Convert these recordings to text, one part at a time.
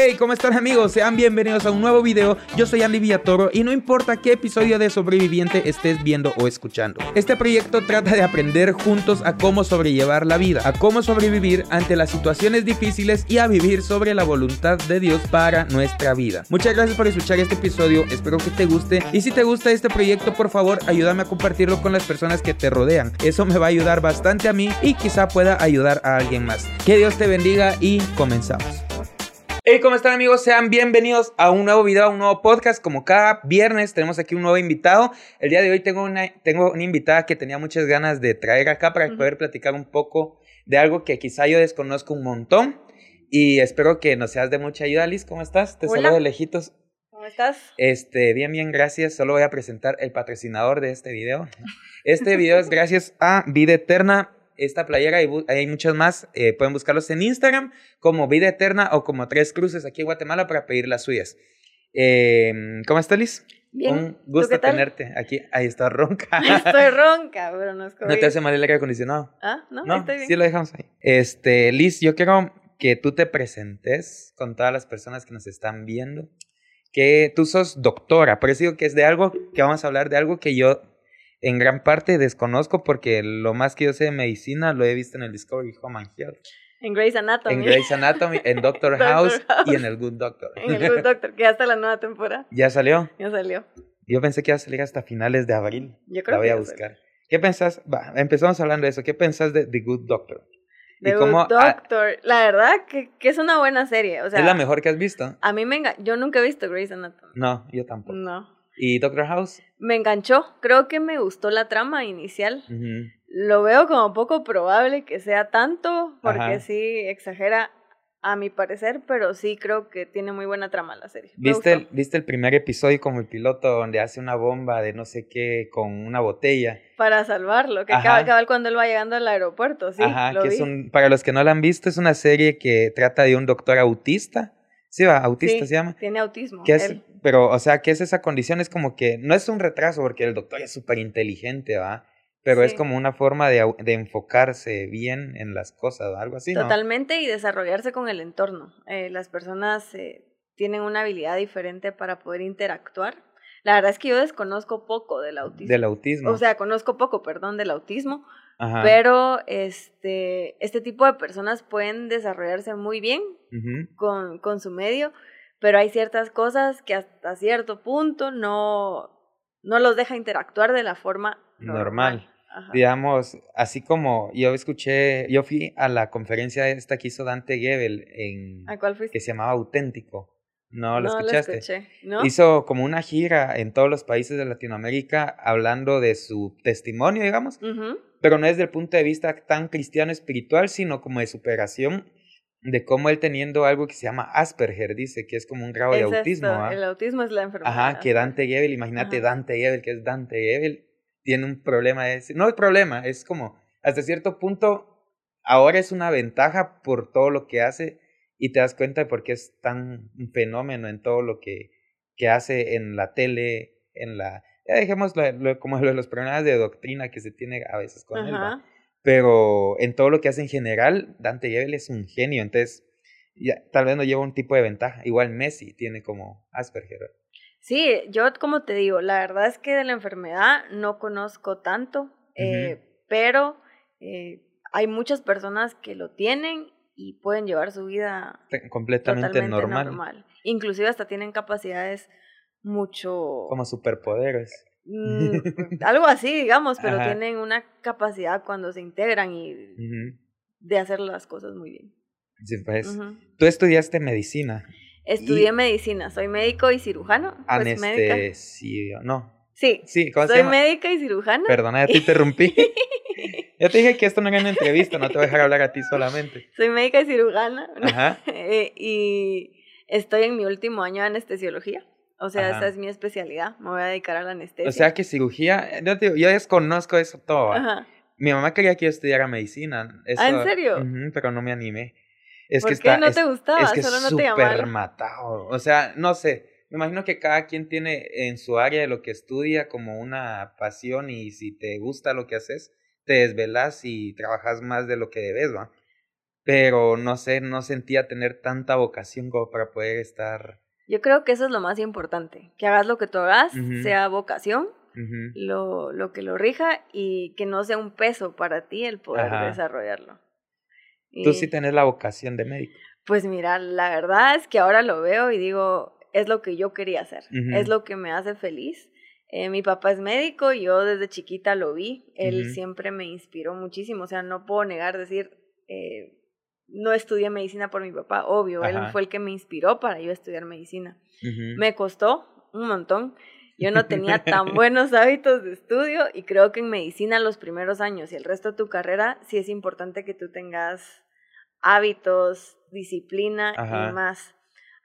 Hey, ¿cómo están amigos? Sean bienvenidos a un nuevo video. Yo soy Andy Villatoro y no importa qué episodio de Sobreviviente estés viendo o escuchando. Este proyecto trata de aprender juntos a cómo sobrellevar la vida, a cómo sobrevivir ante las situaciones difíciles y a vivir sobre la voluntad de Dios para nuestra vida. Muchas gracias por escuchar este episodio, espero que te guste y si te gusta este proyecto, por favor, ayúdame a compartirlo con las personas que te rodean. Eso me va a ayudar bastante a mí y quizá pueda ayudar a alguien más. Que Dios te bendiga y comenzamos. Hey, ¿cómo están amigos? Sean bienvenidos a un nuevo video, a un nuevo podcast. Como cada viernes tenemos aquí un nuevo invitado. El día de hoy tengo una, tengo una invitada que tenía muchas ganas de traer acá para poder platicar un poco de algo que quizá yo desconozco un montón. Y espero que nos seas de mucha ayuda, Liz. ¿Cómo estás? Te Hola. saludo de lejitos. ¿Cómo estás? Este, bien, bien, gracias. Solo voy a presentar el patrocinador de este video. Este video es gracias a Vida Eterna. Esta playera y hay muchas más. eh, pueden buscarlos en Instagram como Vida Eterna o como Tres Cruces aquí en Guatemala para pedir las suyas. Eh, ¿Cómo estás, Liz? Bien. Un ¿Tú gusto tenerte aquí. Ahí está ronca. Estoy ronca, pero no es COVID. ¿No te hace mal el aire acondicionado? Ah, no, No, estoy bien. sí lo dejamos ahí. Este, Liz, yo quiero que tú te presentes con todas las personas que nos están viendo. Que tú sos doctora, por eso digo que es de algo que vamos a hablar de algo que yo en gran parte desconozco porque lo más que yo sé de medicina lo he visto en el Discovery Home and Health, En Grey's Anatomy. en Grey's Anatomy, en Doctor, Doctor House, y en el Good Doctor. En el Good Doctor, que ya está la nueva temporada. ¿Ya salió? Ya salió. Yo pensé que iba a salir hasta finales de abril. Yo creo La voy que a buscar. ¿Qué pensás? Va, empezamos hablando de eso. ¿Qué pensás de The Good Doctor? The ¿Y cómo Good Doctor. La verdad que, que es una buena serie. O sea, ¿Es la mejor que has visto? a mí me enganchó. Yo nunca he visto Grey's Anatomy. No, yo tampoco. No. ¿Y Doctor House? Me enganchó. Creo que me gustó la trama inicial. Ujú. Lo veo como poco probable que sea tanto, porque Ajá. sí exagera a mi parecer, pero sí creo que tiene muy buena trama la serie. ¿Viste el. ¿Viste el primer episodio como el piloto donde hace una bomba de no sé qué con una botella? Para salvarlo, que acaba, cabal cuando él va llegando al aeropuerto, sí, Ajá, lo que vi. es un, para los que no la han visto, es una serie que trata de un doctor autista. Sí, va, autista Sí, se llama. Tiene autismo. Que es, pero, o sea, que es esa condición, es como que no es un retraso porque el doctor es súper inteligente, ¿va? Pero es como una forma de, de enfocarse bien en las cosas, algo así, ¿no? Totalmente y desarrollarse con el entorno. Eh, las personas eh, tienen una habilidad diferente para poder interactuar. La verdad es que yo desconozco poco del autismo. Del autismo. O sea, conozco poco, perdón, del autismo, Ajá. pero este, este tipo de personas pueden desarrollarse muy bien con, con su medio, pero hay ciertas cosas que hasta cierto punto no, no los deja interactuar de la forma normal. Digamos, así como yo escuché, yo fui a la conferencia esta que hizo Dante Gebel en ¿A cuál fuiste? que se llamaba Auténtico. ¿No lo no escuchaste? escuché, ¿no? Hizo como una gira en todos los países de Latinoamérica hablando de su testimonio, digamos, Ujú. Pero no desde el punto de vista tan cristiano espiritual, sino como de superación de cómo él teniendo algo que se llama Asperger, dice que es como un grado de autismo. esto, ¿ah? El autismo es la enfermedad. Ajá, que Dante Gebel, imagínate Ajá. Dante Gebel, que es Dante Gebel, tiene un problema de ese. No es problema, es como, hasta cierto punto, ahora es una ventaja por todo lo que hace y te das cuenta de por qué es tan un fenómeno en todo lo que, que hace en la tele, en la... Ya dejemos lo- lo- como los problemas de doctrina que se tiene a veces con él, ¿va? Ajá. pero en todo lo que hace en general, Dante Gebel es un genio, entonces ya, tal vez no lleva un tipo de ventaja. Igual Messi tiene como Asperger. Sí, yo como te digo, la verdad es que de la enfermedad no conozco tanto, eh, pero eh, hay muchas personas que lo tienen y pueden llevar su vida Te- completamente normal, normal. Inclusive hasta tienen capacidades mucho... como superpoderes. mm, algo así, digamos, pero Ajá. tienen una capacidad cuando se integran y de hacer las cosas muy bien. Sí, pues. Tú estudiaste medicina, Estudié medicina, soy médico y cirujano. Pues anestesio, no, Sí, sí, ¿cómo se soy llama? médica y cirujana. Perdona, ya te interrumpí. ya te dije que esto no era una entrevista, no te voy a dejar hablar a ti solamente. Soy médica y cirujana. Ajá, Eh, y estoy en mi último año de anestesiología. O sea, Ajá. esa es mi especialidad. Me voy a dedicar a la anestesia. o sea que cirugía, yo, te yo desconozco eso todo. Mi mamá quería que yo estudiara medicina. Eso, ¿Ah, en serio? Pero no me animé. Es ¿Por que qué está, no es- te gustaba? Es que Solo no te llamaba. matado. O sea, no sé. Me imagino que cada quien tiene en su área de lo que estudia como una pasión y si te gusta lo que haces, te desvelas y trabajas más de lo que debes, ¿va? pero no sé, no sentía tener tanta vocación como para poder estar... Yo creo que eso es lo más importante, que hagas lo que tú hagas, sea vocación, lo, lo, que lo rija y que no sea un peso para ti el poder desarrollarlo. Tú sí tenés la vocación de médico. Pues mira, la verdad es que ahora lo veo y digo, es lo que yo quería hacer, es lo que me hace feliz. Eh, mi papá es médico, yo desde chiquita lo vi, él siempre me inspiró muchísimo, o sea, no puedo negar decir, eh, no estudié medicina por mi papá, obvio, él fue el que me inspiró para yo estudiar medicina. Me costó un montón, yo no tenía tan buenos hábitos de estudio y creo que en medicina los primeros años y el resto de tu carrera sí es importante que tú tengas hábitos, disciplina y más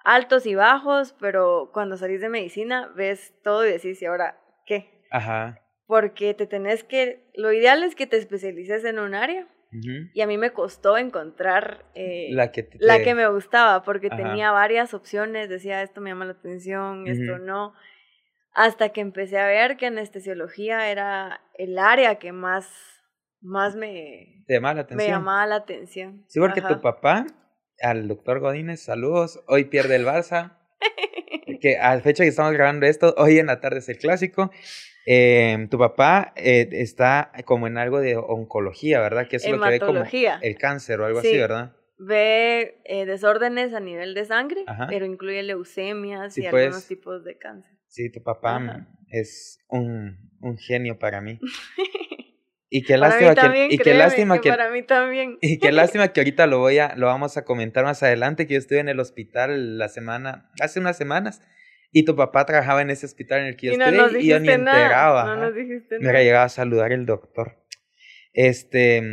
altos y bajos, pero cuando salís de medicina ves todo y decís, ¿y ahora qué? Ajá. Porque te tenés que, lo ideal es que te especialices en un área. Y a mí me costó encontrar eh, la, que la que me gustaba, porque tenía varias opciones, decía, esto me llama la atención, esto no, hasta que empecé a ver que anestesiología era el área que más, más me, llamaba la atención? me llamaba la atención. Sí, porque tu papá al doctor Godínez, saludos. Hoy pierde el Barça. que a fecha que estamos grabando esto, hoy en la tarde es el clásico. Em, tu papá eh, está como en algo de oncología, ¿verdad? Que es lo que ve como el cáncer o algo así, ¿verdad? Ve eh, desórdenes a nivel de sangre, pero incluye leucemias y pues. algunos tipos de cáncer. Sí, tu papá es un, un genio para mí. Y qué lástima que, y qué lástima que, para mí también. Y qué lástima que ahorita lo voy a lo vamos a comentar más adelante que yo estuve en el hospital la semana hace unas semanas y tu papá trabajaba en ese hospital en el que yo estuve y yo ni enteraba. No nos dijiste Me llegaba a saludar el doctor. Este,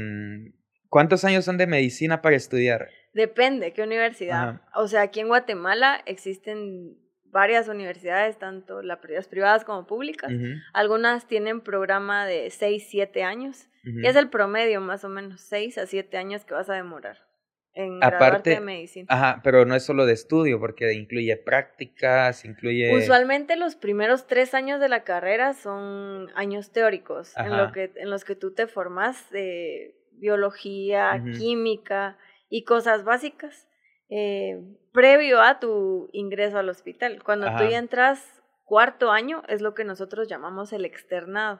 ¿cuántos años son de medicina para estudiar? Depende, ¿qué universidad? O sea, aquí en Guatemala existen varias universidades, tanto las privadas como públicas. Algunas tienen programa de 6, 7 años. Y es el promedio, más o menos, 6 a 7 años que vas a demorar en Aparte, de medicina. Ajá, pero no es solo de estudio, porque incluye prácticas, incluye... Usualmente los primeros tres años de la carrera son años teóricos, en, lo que, en los que tú te formas de biología, química y cosas básicas. Eh, previo a tu ingreso al hospital. Cuando tú ya entras cuarto año es lo que nosotros llamamos el externado.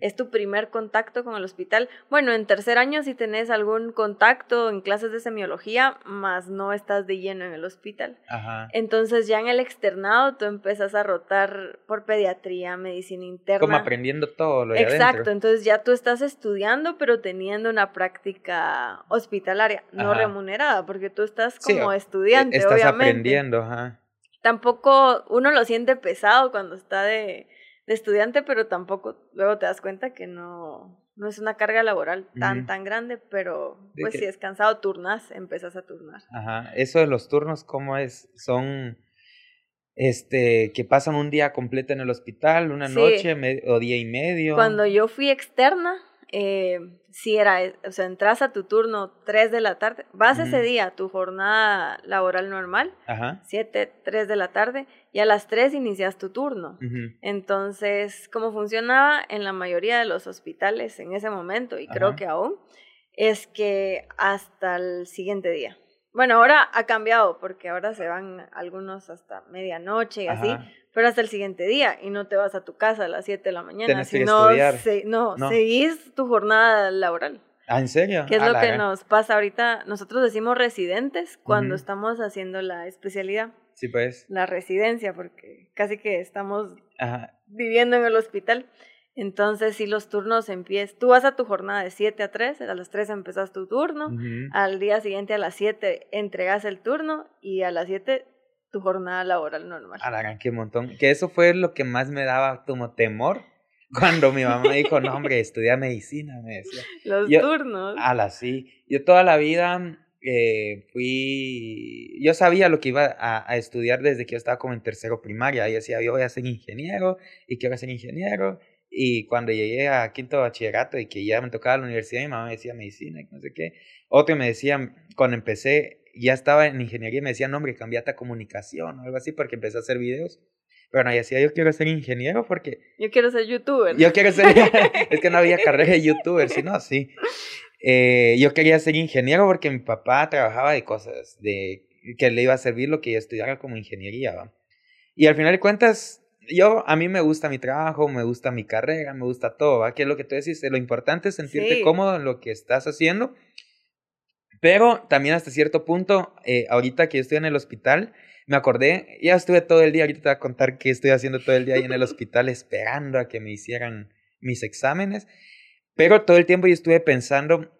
Es tu primer contacto con el hospital. Bueno, en tercer año si tenés algún contacto en clases de semiología, más no estás de lleno en el hospital. Entonces ya en el externado tú empiezas a rotar por pediatría, medicina interna. Como aprendiendo todo lo de Exacto, entonces ya tú estás estudiando pero teniendo una práctica hospitalaria, no remunerada, porque tú estás como estudiante, estás aprendiendo, ajá tampoco uno lo siente pesado cuando está de, estudiante, pero tampoco luego te das cuenta que no, no es una carga laboral tan, tan grande, pero pues si es cansado, turnas, empezas a turnar. Ajá, eso de los turnos, ¿cómo es? Son, este, que pasan un día completo en el hospital, una noche o día y medio. Cuando yo fui externa, eh, si era, o sea, entras a tu turno 3 de la tarde, vas ese día tu jornada laboral normal, Ajá. 7, 3 de la tarde, y a las 3 inicias tu turno. Entonces, ¿cómo funcionaba en la mayoría de los hospitales en ese momento, y creo que aún, es que hasta el siguiente día. Bueno, ahora ha cambiado porque ahora se van algunos hasta medianoche y así, pero hasta el siguiente día y no te vas a tu casa a las 7 de la mañana, sino no, no, seguís tu jornada laboral. ¿Ah, en serio? ¿Qué es lo que nos pasa ahorita? Nosotros decimos residentes cuando estamos haciendo la especialidad. Sí, pues. La residencia, porque casi que estamos viviendo en el hospital. Entonces, si los turnos empiezan, tú vas a tu jornada de 7 a 3, a las 3 empezas tu turno, al día siguiente a las 7 entregas el turno y a las 7 tu jornada laboral normal. A la qué montón. Que eso fue lo que más me daba como temor cuando mi mamá dijo, no, hombre, estudia medicina, me decía. Los turnos. A la sí. Yo toda la vida eh, fui, yo sabía lo que iba a, a, estudiar desde que yo estaba como en tercero primaria. Yo decía, yo voy a ser ingeniero y quiero ser ingeniero. Y cuando llegué a quinto bachillerato y que ya me tocaba la universidad, mi mamá me decía medicina y no sé qué. Otro me decía, cuando empecé, ya estaba en ingeniería y me decía, no, hombre, cambiate a comunicación o algo así porque empecé a hacer videos. Pero no, y decía, yo quiero ser ingeniero porque... Yo quiero ser youtuber. Yo quiero ser... es que no había carrera de youtuber, sino sí. eh, yo quería ser ingeniero porque mi papá trabajaba de cosas, de que le iba a servir lo que yo estudiara como ingeniería. ¿va? Y al final de cuentas, yo, a mí me gusta mi trabajo, me gusta mi carrera, me gusta todo, ¿va? Que es lo que tú decís, lo importante es sentirte cómodo en lo que estás haciendo. Pero también hasta cierto punto, eh, ahorita que yo estoy en el hospital, me acordé, ya estuve todo el día, ahorita te voy a contar qué estoy haciendo todo el día ahí en el hospital esperando a que me hicieran mis exámenes. Pero todo el tiempo yo estuve pensando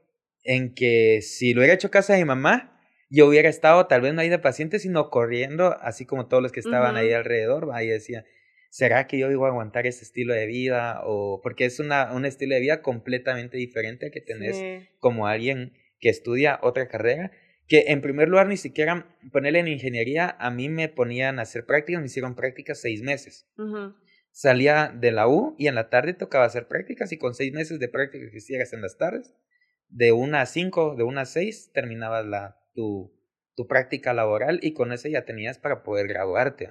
en que si lo hubiera hecho casa de mi mamá, yo hubiera estado tal vez no ahí de paciente, sino corriendo, así como todos los que estaban ahí alrededor, ahí decía, ¿será que yo iba a aguantar ese estilo de vida? O porque es una, un estilo de vida completamente diferente que tenés como alguien que estudia otra carrera, que en primer lugar ni siquiera ponerle en ingeniería, a mí me ponían a hacer prácticas, me hicieron prácticas seis meses. Salía de la U y en la tarde tocaba hacer prácticas y con seis meses de prácticas que hicieras en las tardes, de una a cinco, de una a seis, terminabas la, tu, tu práctica laboral y con eso ya tenías para poder graduarte.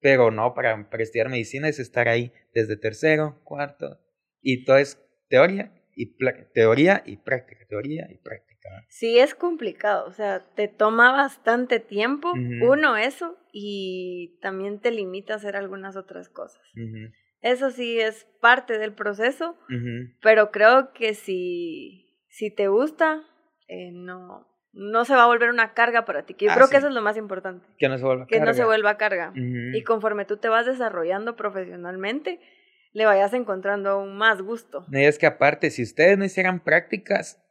Pero no, para, para estudiar medicina es estar ahí desde tercero, cuarto, y todo es teoría y, teoría y práctica, teoría y práctica. Sí, es complicado, o sea, te toma bastante tiempo, uno eso, y también te limita a hacer algunas otras cosas. Eso sí es parte del proceso, pero creo que si, si te gusta, eh, no, no se va a volver una carga para ti. yo ah, creo que eso es lo más importante. Que no se vuelva que no se vuelva carga. Y conforme tú te vas desarrollando profesionalmente, le vayas encontrando aún más gusto. Y es que aparte, si ustedes no hicieran prácticas,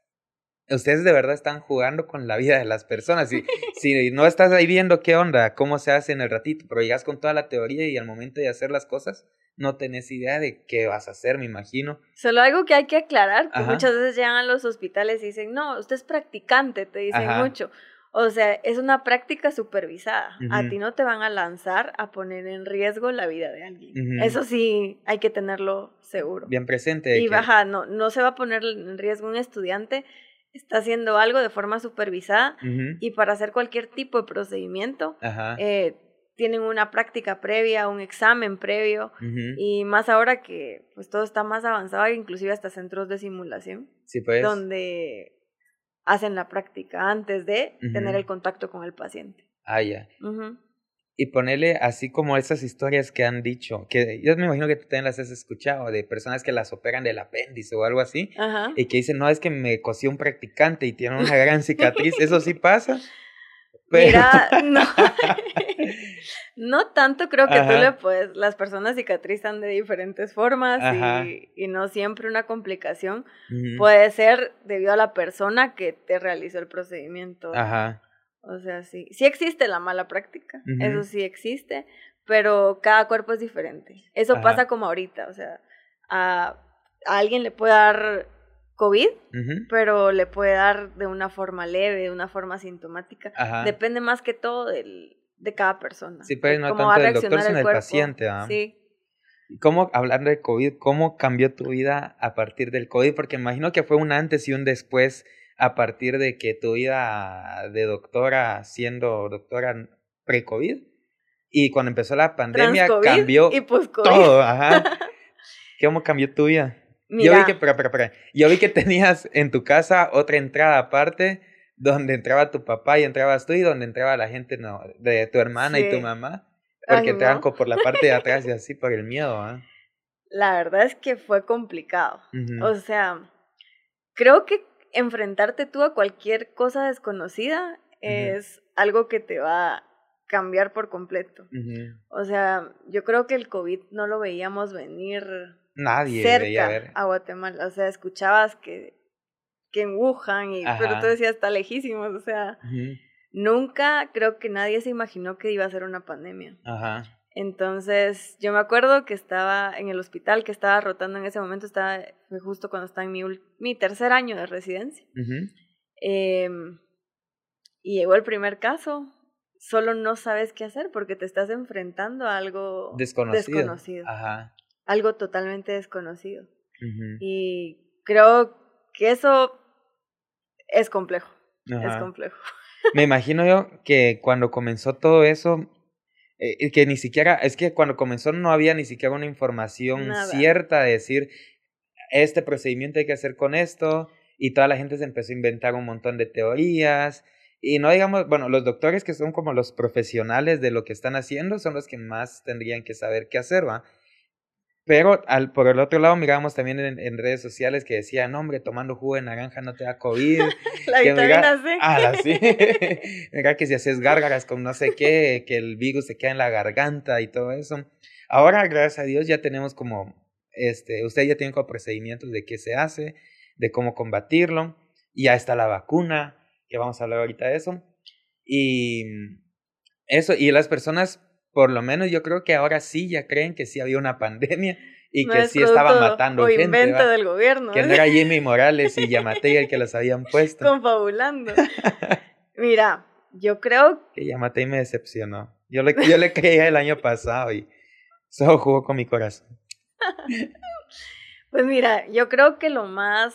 ustedes de verdad están jugando con la vida de las personas. Si, si no estás ahí viendo qué onda, cómo se hace en el ratito, pero llegas con toda la teoría y al momento de hacer las cosas, no tenés idea de qué vas a hacer, me imagino. Solo algo que hay que aclarar, que muchas veces llegan a los hospitales y dicen, no, usted es practicante, te dicen mucho. O sea, es una práctica supervisada. A ti no te van a lanzar a poner en riesgo la vida de alguien. Eso sí, hay que tenerlo seguro. Bien presente. Y baja, no, no se va a poner en riesgo un estudiante está haciendo algo de forma supervisada y para hacer cualquier tipo de procedimiento eh, tienen una práctica previa, un examen previo y más ahora que pues todo está más avanzado, inclusive hasta centros de simulación, sí, pues. donde hacen la práctica antes de tener el contacto con el paciente. Ah, ya y ponerle así como esas historias que han dicho, que yo me imagino que tú también las has escuchado, de personas que las operan del apéndice o algo así, y que dicen, no, es que me cosió un practicante y tiene una gran cicatriz, eso sí pasa. Mira, no, no tanto creo que tú le puedes, las personas cicatrizan de diferentes formas y, y, no siempre una complicación puede ser debido a la persona que te realizó el procedimiento. Ajá. O sea, sí, sí existe la mala práctica, eso sí existe, pero cada cuerpo es diferente. Eso pasa como ahorita, o sea, a, alguien le puede dar COVID, pero le puede dar de una forma leve, de una forma sintomática. Depende más que todo del, de cada persona. Sí, pues no tanto del doctor, sino del paciente. ¿ah? Sí. ¿Cómo, hablando de COVID, cómo cambió tu vida a partir del COVID? Porque imagino que fue un antes y un después a partir de que tu vida de doctora siendo doctora pre-COVID y cuando empezó la pandemia cambió todo, ajá. ¿Cómo cambió tu vida? Yo vi que, pero, pero, pero, yo vi que tenías en tu casa otra entrada aparte donde entraba tu papá y entrabas tú y donde entraba la gente no, de tu hermana y tu mamá, porque te dan por la parte de atrás y así por el miedo. ¿ah? La verdad es que fue complicado. O sea, creo que enfrentarte tú a cualquier cosa desconocida es algo que te va a cambiar por completo. O sea, yo creo que el COVID no lo veíamos venir Nadie cerca a Guatemala. O sea, escuchabas que, que en Wuhan, y, pero tú decías, está lejísimos. O sea, nunca creo que nadie se imaginó que iba a ser una pandemia. Ajá. Entonces, yo me acuerdo que estaba en el hospital, que estaba rotando en ese momento, estaba justo cuando estaba en mi, mi tercer año de residencia. Em, y llegó el primer caso, solo no sabes qué hacer porque te estás enfrentando a algo desconocido. Algo totalmente desconocido. Y creo que eso es complejo. Es complejo. Me imagino yo que cuando comenzó todo eso, eh, que ni siquiera, es que cuando comenzó no había ni siquiera una información cierta de decir, este procedimiento hay que hacer con esto, y toda la gente se empezó a inventar un montón de teorías. Y no digamos, bueno, los doctores que son como los profesionales de lo que están haciendo son los que más tendrían que saber qué hacer, ¿va? Pero al, por el otro lado mirábamos también en, en, redes sociales que decían, no, hombre, tomando jugo de naranja no te da COVID. la vitamina C. Ah, sí. mira que si haces gárgaras con no sé qué, que el virus se queda en la garganta y todo eso. Ahora, gracias a Dios, ya tenemos como, este, usted ya tiene como procedimientos de qué se hace, de cómo combatirlo. Y ya está la vacuna, que vamos a hablar ahorita de eso. Y eso, y las personas por lo menos yo creo que ahora sí ya creen que sí había una pandemia y que sí estaba matando o gente. invento del gobierno. Que no era Jimmy Morales y Yamatei el que los habían puesto. Confabulando. Mira, yo creo... Que Yamatei me decepcionó. Yo le, yo le creía el año pasado y solo jugó con mi corazón. pues mira, yo creo que lo más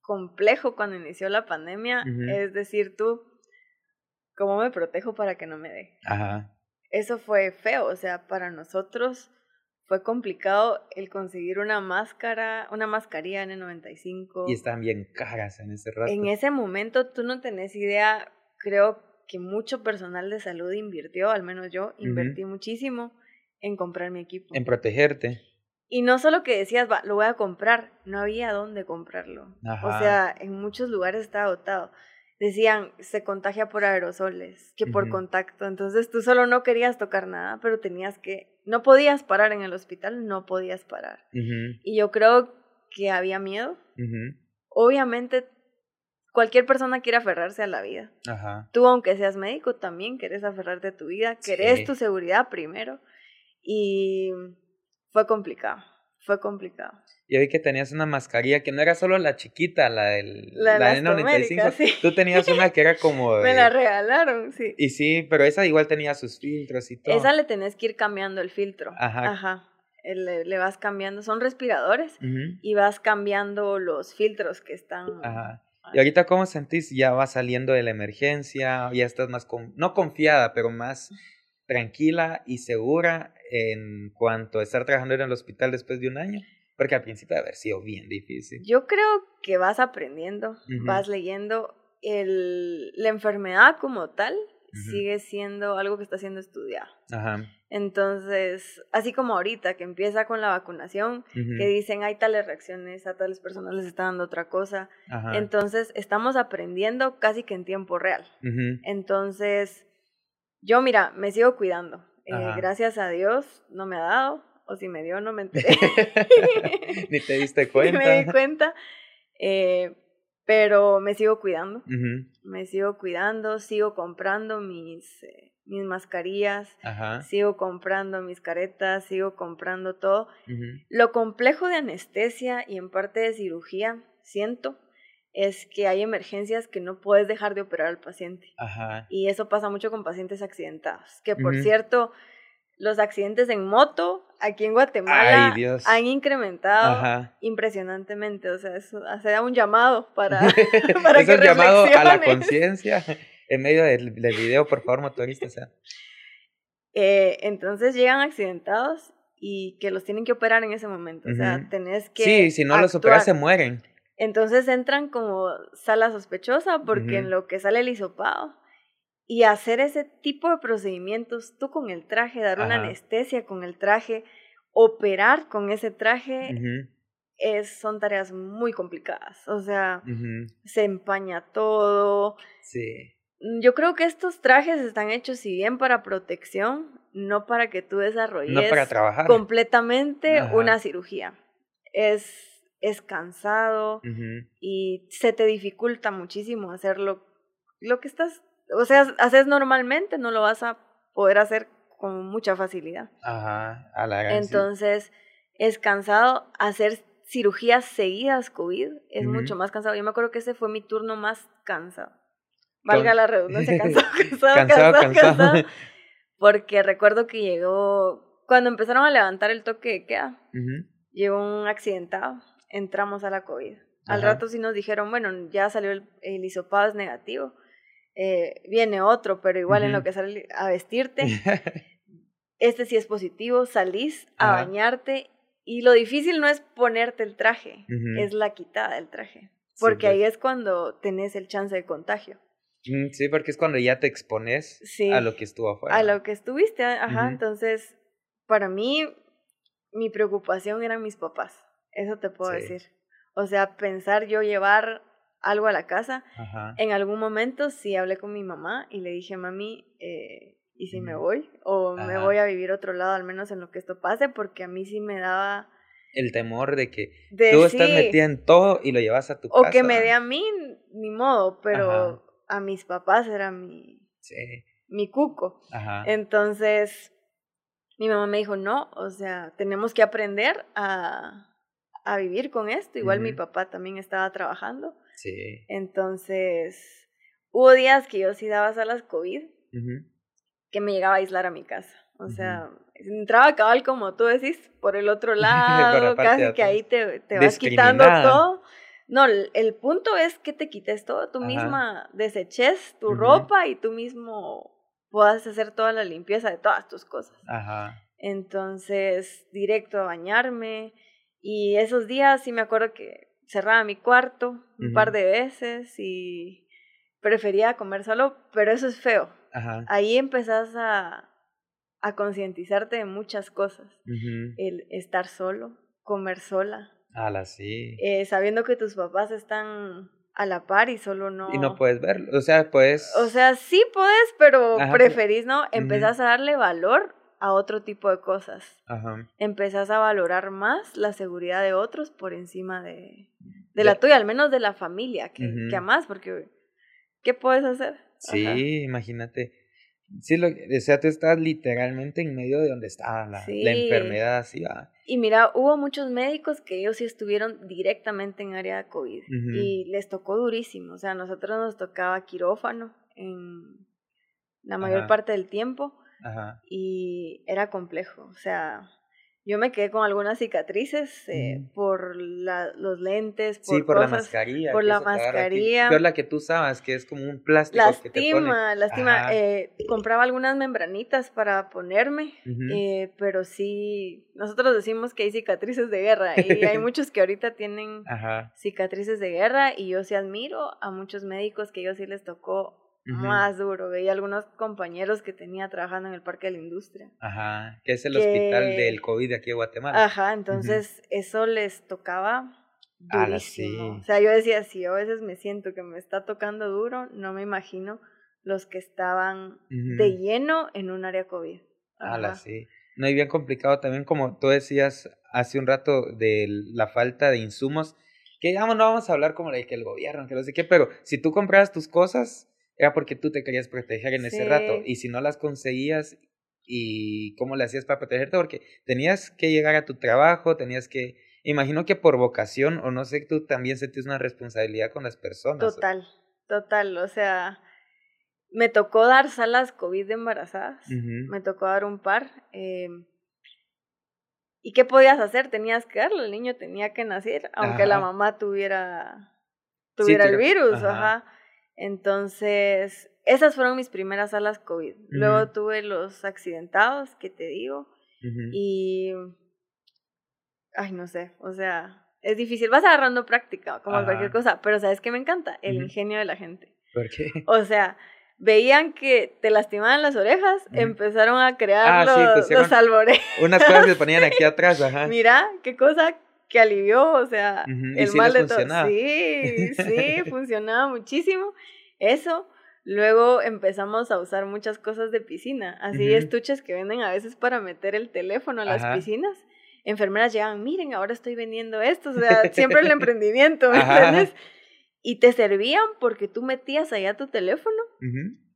complejo cuando inició la pandemia es decir tú, ¿cómo me protejo para que no me dé? Ajá eso fue feo, o sea, para nosotros fue complicado el conseguir una máscara, una mascarilla N95. Y están bien caras en ese rato. En ese momento tú no tenés idea, creo que mucho personal de salud invirtió, al menos yo invertí muchísimo en comprar mi equipo. En protegerte. Y no solo que decías, va, lo voy a comprar, no había dónde comprarlo. O sea, en muchos lugares estaba agotado decían, se contagia por aerosoles, que por contacto. Entonces tú solo no querías tocar nada, pero tenías que, no podías parar en el hospital, no podías parar. Y yo creo que había miedo. Obviamente, cualquier persona quiere aferrarse a la vida. Tú, aunque seas médico, también querés aferrarte a tu vida, querés tu seguridad primero. Y fue complicado fue complicado. Yo vi que tenías una mascarilla que no era solo la chiquita, la del la, la N95. Sí. Tú tenías una que era como. Me la regalaron, sí. Y sí, pero esa igual tenía sus filtros y todo. Esa le tenés que ir cambiando el filtro. Ajá. Ajá. Le, le vas cambiando, son respiradores y vas cambiando los filtros que están. Ajá. ¿Y ahorita cómo sentís? ¿Ya vas saliendo de la emergencia? ¿Ya estás más, con, no confiada, pero más tranquila y segura en cuanto a estar trabajando en el hospital después de un año? Porque al principio debe haber sido bien difícil. Yo creo que vas aprendiendo, vas leyendo. El, la enfermedad como tal sigue siendo algo que está siendo estudiado. Ajá. Entonces, así como ahorita que empieza con la vacunación, que dicen hay tales reacciones, a tales personas les está dando otra cosa. Entonces, estamos aprendiendo casi que en tiempo real. Entonces, yo mira, me sigo cuidando. Eh, gracias a Dios no me ha dado, o si me dio no me enteré. Ni te diste cuenta. me di cuenta, eh, pero me sigo cuidando. Me sigo cuidando, sigo comprando mis, eh, mis mascarillas, sigo comprando mis caretas, sigo comprando todo. Lo complejo de anestesia y en parte de cirugía, siento, es que hay emergencias que no puedes dejar de operar al paciente. Ajá. Y eso pasa mucho con pacientes accidentados. Que por cierto, los accidentes en moto aquí en Guatemala han incrementado impresionantemente. O sea, eso se da un llamado para, para es un llamado a la conciencia en medio del, video, por favor, motoristas. Eh, entonces llegan accidentados y que los tienen que operar en ese momento. O sea, tenés que. Sí, si no los operas se mueren. Entonces entran como sala sospechosa porque en lo que sale el hisopado y hacer ese tipo de procedimientos, tú con el traje, dar una anestesia con el traje, operar con ese traje, es, son tareas muy complicadas. O sea, se empaña todo. Sí. Yo creo que estos trajes están hechos, si bien para protección, no para que tú desarrolles no para trabajar. completamente una cirugía. Es es cansado y se te dificulta muchísimo hacerlo. Lo que estás, o sea, haces normalmente, no lo vas a poder hacer con mucha facilidad. Ajá, a la Entonces, es cansado hacer cirugías seguidas COVID, es mucho más cansado. Yo me acuerdo que ese fue mi turno más cansado. Valga la redundancia, cansado, cansado, cansado, cansado, Porque recuerdo que llegó, cuando empezaron a levantar el toque de queda, llegó un accidentado entramos a la COVID. Al rato sí nos dijeron, bueno, ya salió el, el hisopado es negativo, eh, viene otro, pero igual en lo que sale a vestirte, este sí es positivo, salís a bañarte y lo difícil no es ponerte el traje, es la quitada del traje. porque pues. ahí es cuando tenés el chance de contagio. Mm, Sí, porque es cuando ya te expones Sí. a lo que estuvo afuera. A lo que estuviste, ajá. Entonces, para mí, mi preocupación eran mis papás. Eso te puedo Sí. decir. O sea, pensar yo llevar algo a la casa. Ajá. En algún momento sí hablé con mi mamá y le dije, mami, eh, ¿y si me voy? O me voy a vivir a otro lado, al menos en lo que esto pase, porque a mí sí me daba El temor de que de tú estás sí, metida en todo y lo llevas a tu O casa. que me dé a mí, ni modo, pero Ajá. a mis papás era mi, Sí. mi cuco. Entonces, mi mamá me dijo, no, o sea, tenemos que aprender a, a vivir con esto. Igual mi papá también estaba trabajando. Sí. Entonces, hubo días que yo sí daba salas COVID, Ujú. que me llegaba a aislar a mi casa. O Ujú. sea, entraba cabal, como tú decís, por el otro lado, casi que ahí te, te vas quitando todo. No, el, el punto es que te quites todo, tú Ajá. misma deseches tu ropa y tú mismo puedas hacer toda la limpieza de todas tus cosas. Ajá. Entonces, directo a bañarme. Y esos días sí me acuerdo que cerraba mi cuarto un par de veces y prefería comer solo, pero eso es feo. Ajá. Ahí empezás a, a concientizarte de muchas cosas. El estar solo, comer sola, Ala, sí. eh, sabiendo que tus papás están a la par y solo no... Y no puedes verlo. O sea, puedes. O sea, sí puedes, pero Ajá, pero- preferís, ¿no? Empezás a darle valor a otro tipo de cosas. Ajá. Empezás a valorar más la seguridad de otros por encima de, de la tuya, al menos de la familia que, Ujú. que amás, porque ¿qué puedes hacer? Sí, Ajá. imagínate. Sí, lo, o sea, tú estás literalmente en medio de donde estaba la, la enfermedad, así va. Y mira, hubo muchos médicos que ellos sí estuvieron directamente en área de COVID y les tocó durísimo. O sea, a nosotros nos tocaba quirófano en la mayor Ajá. parte del tiempo Ajá. y era complejo. O sea, yo me quedé con algunas cicatrices eh, Ujú. por la, los lentes, por Sí, por la mascarilla. por la mascarilla. Peor la que tú usabas, que es como un plástico que te. Lastima, lastima. Eh, compraba algunas membranitas para ponerme, eh, pero sí, nosotros decimos que hay cicatrices de guerra y hay muchos que ahorita tienen cicatrices de guerra y yo sí admiro a muchos médicos que ellos sí les tocó Más duro. Veía algunos compañeros que tenía trabajando en el Parque de la Industria. Ajá. Que es el hospital del COVID de aquí de Guatemala. Ajá, entonces eso les tocaba Ala, durísimo. sí. O sea, yo decía, si yo a veces me siento que me está tocando duro, no me imagino los que estaban de lleno en un área COVID. Ala, Ajá. sí. No, y bien complicado también, como tú decías hace un rato, de la falta de insumos. Que digamos, no vamos a hablar como de que el gobierno, que no sé qué, pero si tú comprabas tus cosas, era porque tú te querías proteger en ese rato. Y si no las conseguías, ¿y cómo le hacías para protegerte? Porque tenías que llegar a tu trabajo, tenías que. Imagino que por vocación, o no sé, tú también sentías una responsabilidad con las personas. Total, total. O sea, me tocó dar salas COVID de embarazadas. Me tocó dar un par. eh, ¿Y qué podías hacer? Tenías que darlo. El niño tenía que nacer, aunque la mamá tuviera, Sí, tuviera el virus. ajá. Ajá. Entonces, esas fueron mis primeras salas COVID. Luego tuve los accidentados, que te digo. Y. Ay, no sé. O sea, es difícil. Vas agarrando práctica, como cualquier cosa. Pero ¿sabes qué me encanta? El ingenio de la gente. ¿Por qué? O sea, veían que te lastimaban las orejas, empezaron a crear Ah, sí, los, los alboreos. Unas cosas que ponían aquí atrás, ajá. Mira, qué cosa que alivió, o sea, el mal de todo. Sí, sí, funcionaba muchísimo. Eso. Luego empezamos a usar muchas cosas de piscina, así estuches que venden a veces para meter el teléfono a las Ajá. piscinas. Enfermeras llegaban, miren, ahora estoy vendiendo esto, o sea, siempre el emprendimiento, ¿me Ajá. entiendes? Y te servían porque tú metías allá tu teléfono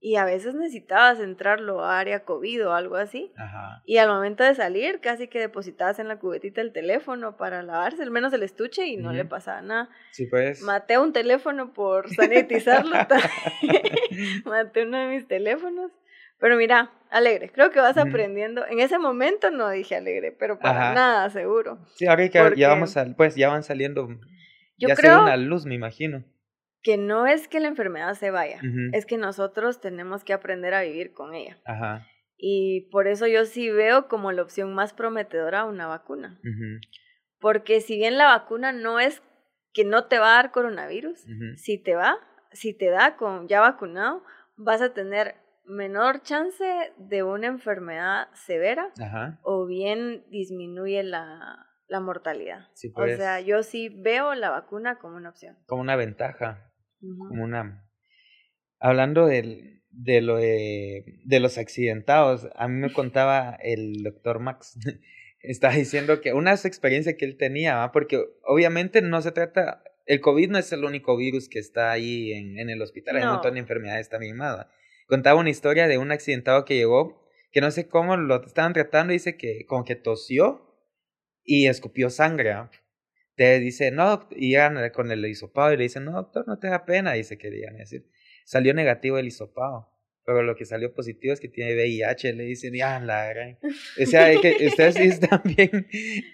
y a veces necesitabas entrarlo a área COVID o algo así. Ajá. Y al momento de salir, casi que depositabas en la cubetita el teléfono para lavarse, al menos el estuche, y no le pasaba nada. Sí, pues. Maté un teléfono por sanitizarlo. Maté uno de mis teléfonos. Pero mira, alegre. Creo que vas aprendiendo. En ese momento no dije alegre, pero para Ajá. nada seguro. Sí, ahora que porque- ya vamos a, pues ya van saliendo, Yo ya se creo una luz, me imagino. Que no es que la enfermedad se vaya, es que nosotros tenemos que aprender a vivir con ella. Ajá. Y por eso yo sí veo como la opción más prometedora una vacuna. Porque si bien la vacuna no es que no te va a dar coronavirus. Si te va, si te da con ya vacunado, vas a tener menor chance de una enfermedad severa o bien disminuye la, la mortalidad. o sea, yo sí veo la vacuna como una opción. Como una ventaja, como una... Hablando del, de, lo de, de los accidentados, a mí me contaba el doctor Max, estaba diciendo que una experiencia que él tenía, porque obviamente no se trata, el COVID no es el único virus que está ahí en, en el hospital, hay un montón de enfermedades también más contaba una historia de un accidentado que llegó, que no sé cómo lo estaban tratando, dice que como que tosió y escupió sangre. Te dice, no, y iban con el hisopado y le dicen, no, doctor, no te da pena, dice que querían decir. Salió negativo el hisopado. Pero lo que salió positivo es que tiene VIH, le dicen, ya, la gran. O sea, que ustedes están bien,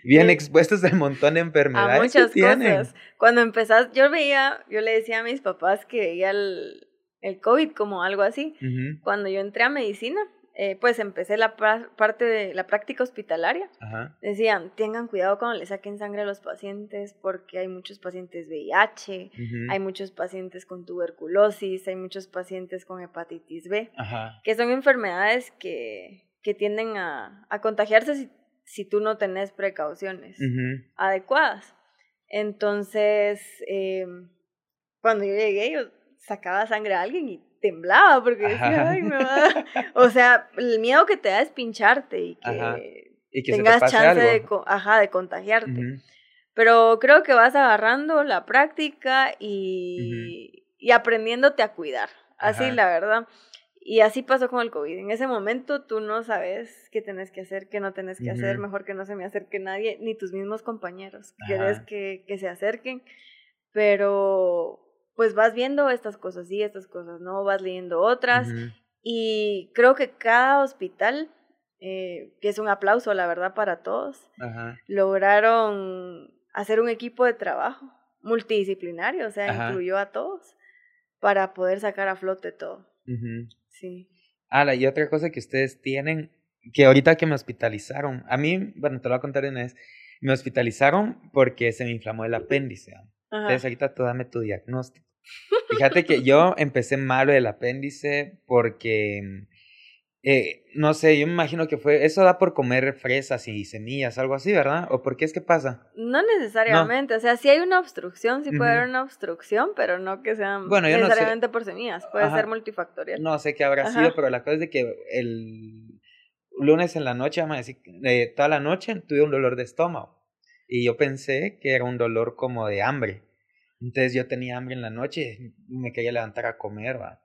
bien expuestos a un montón de enfermedades. A muchas cosas. Cuando empezás, yo veía, yo le decía a mis papás que veía el, el COVID como algo así. Cuando yo entré a medicina, eh, pues empecé la parte de la práctica hospitalaria. Decían, tengan cuidado cuando le saquen sangre a los pacientes porque hay muchos pacientes VIH, hay muchos pacientes con tuberculosis, hay muchos pacientes con hepatitis B, que son enfermedades que, que tienden a, a contagiarse si, si, tú no tenés precauciones adecuadas. Entonces, eh, cuando yo llegué, yo sacaba sangre a alguien y temblaba porque decía, ay, me va O sea, el miedo que te da es pincharte y que, tengas chance de, ajá, de contagiarte. Pero creo que vas agarrando la práctica y, y aprendiéndote a cuidar. Así, la verdad. Y así pasó con el COVID. En ese momento tú no sabes qué tenés que hacer, qué no tenés que hacer. Mejor que no se me acerque nadie, ni tus mismos compañeros. Quieres que, que se acerquen. Pero pues vas viendo estas cosas y estas cosas, ¿no? Vas leyendo otras. Y creo que cada hospital, eh, que es un aplauso, la verdad, para todos, lograron hacer un equipo de trabajo multidisciplinario, o sea, incluyó a todos para poder sacar a flote todo. Sí. Ah, y otra cosa que ustedes tienen, que ahorita que me hospitalizaron, a mí, bueno, te lo voy a contar de una vez, me hospitalizaron porque se me inflamó el apéndice. Entonces ahorita tú dame tu diagnóstico. Fíjate que yo empecé malo del apéndice porque, eh, no sé, yo me imagino que fue, eso da por comer fresas y semillas, algo así, ¿verdad? ¿O por qué es que pasa? No necesariamente, o sea, si hay una obstrucción, sí puede haber una obstrucción, pero no que sean necesariamente por semillas, puede ser multifactorial. No sé qué habrá sido, pero la cosa es de que el lunes en la noche, vamos a decir, eh, toda la noche tuve un dolor de estómago. Y yo pensé que era un dolor como de hambre. Entonces yo tenía hambre en la noche y me quería levantar a comer, va.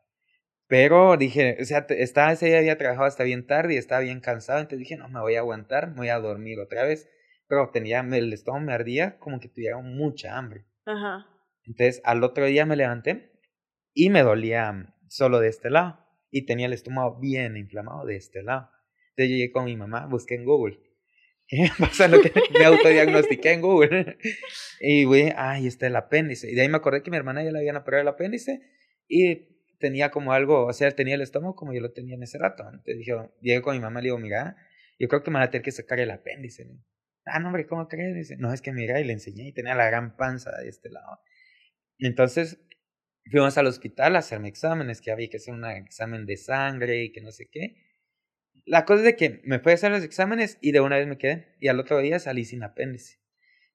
Pero dije, o sea, estaba ese día había trabajado hasta bien tarde y estaba bien cansado, entonces dije, no, me voy a aguantar, me voy a dormir otra vez. Pero tenía, el estómago me ardía como que tuviera mucha hambre. Ajá. Entonces al otro día me levanté y me dolía solo de este lado. Y tenía el estómago bien inflamado de este lado. Entonces llegué con mi mamá, busqué en Google ¿Qué pasa? Lo que me autodiagnostiqué en Google. y güey, ay, está el apéndice. Y de ahí me acordé que mi hermana ya le habían operado el apéndice y tenía como algo, o sea, tenía el estómago como yo lo tenía en ese rato. Entonces dije, llegué con mi mamá y le digo, mira, yo creo que me van a tener que sacar el apéndice. Ah, no, hombre, ¿cómo crees? Dice, no, es que mira, y le enseñé y tenía la gran panza de este lado. Entonces fuimos al hospital a hacerme exámenes, que había que hacer un examen de sangre y que no sé qué. La cosa es de que me fui a hacer los exámenes y de una vez me quedé. Y al otro día salí sin apéndice.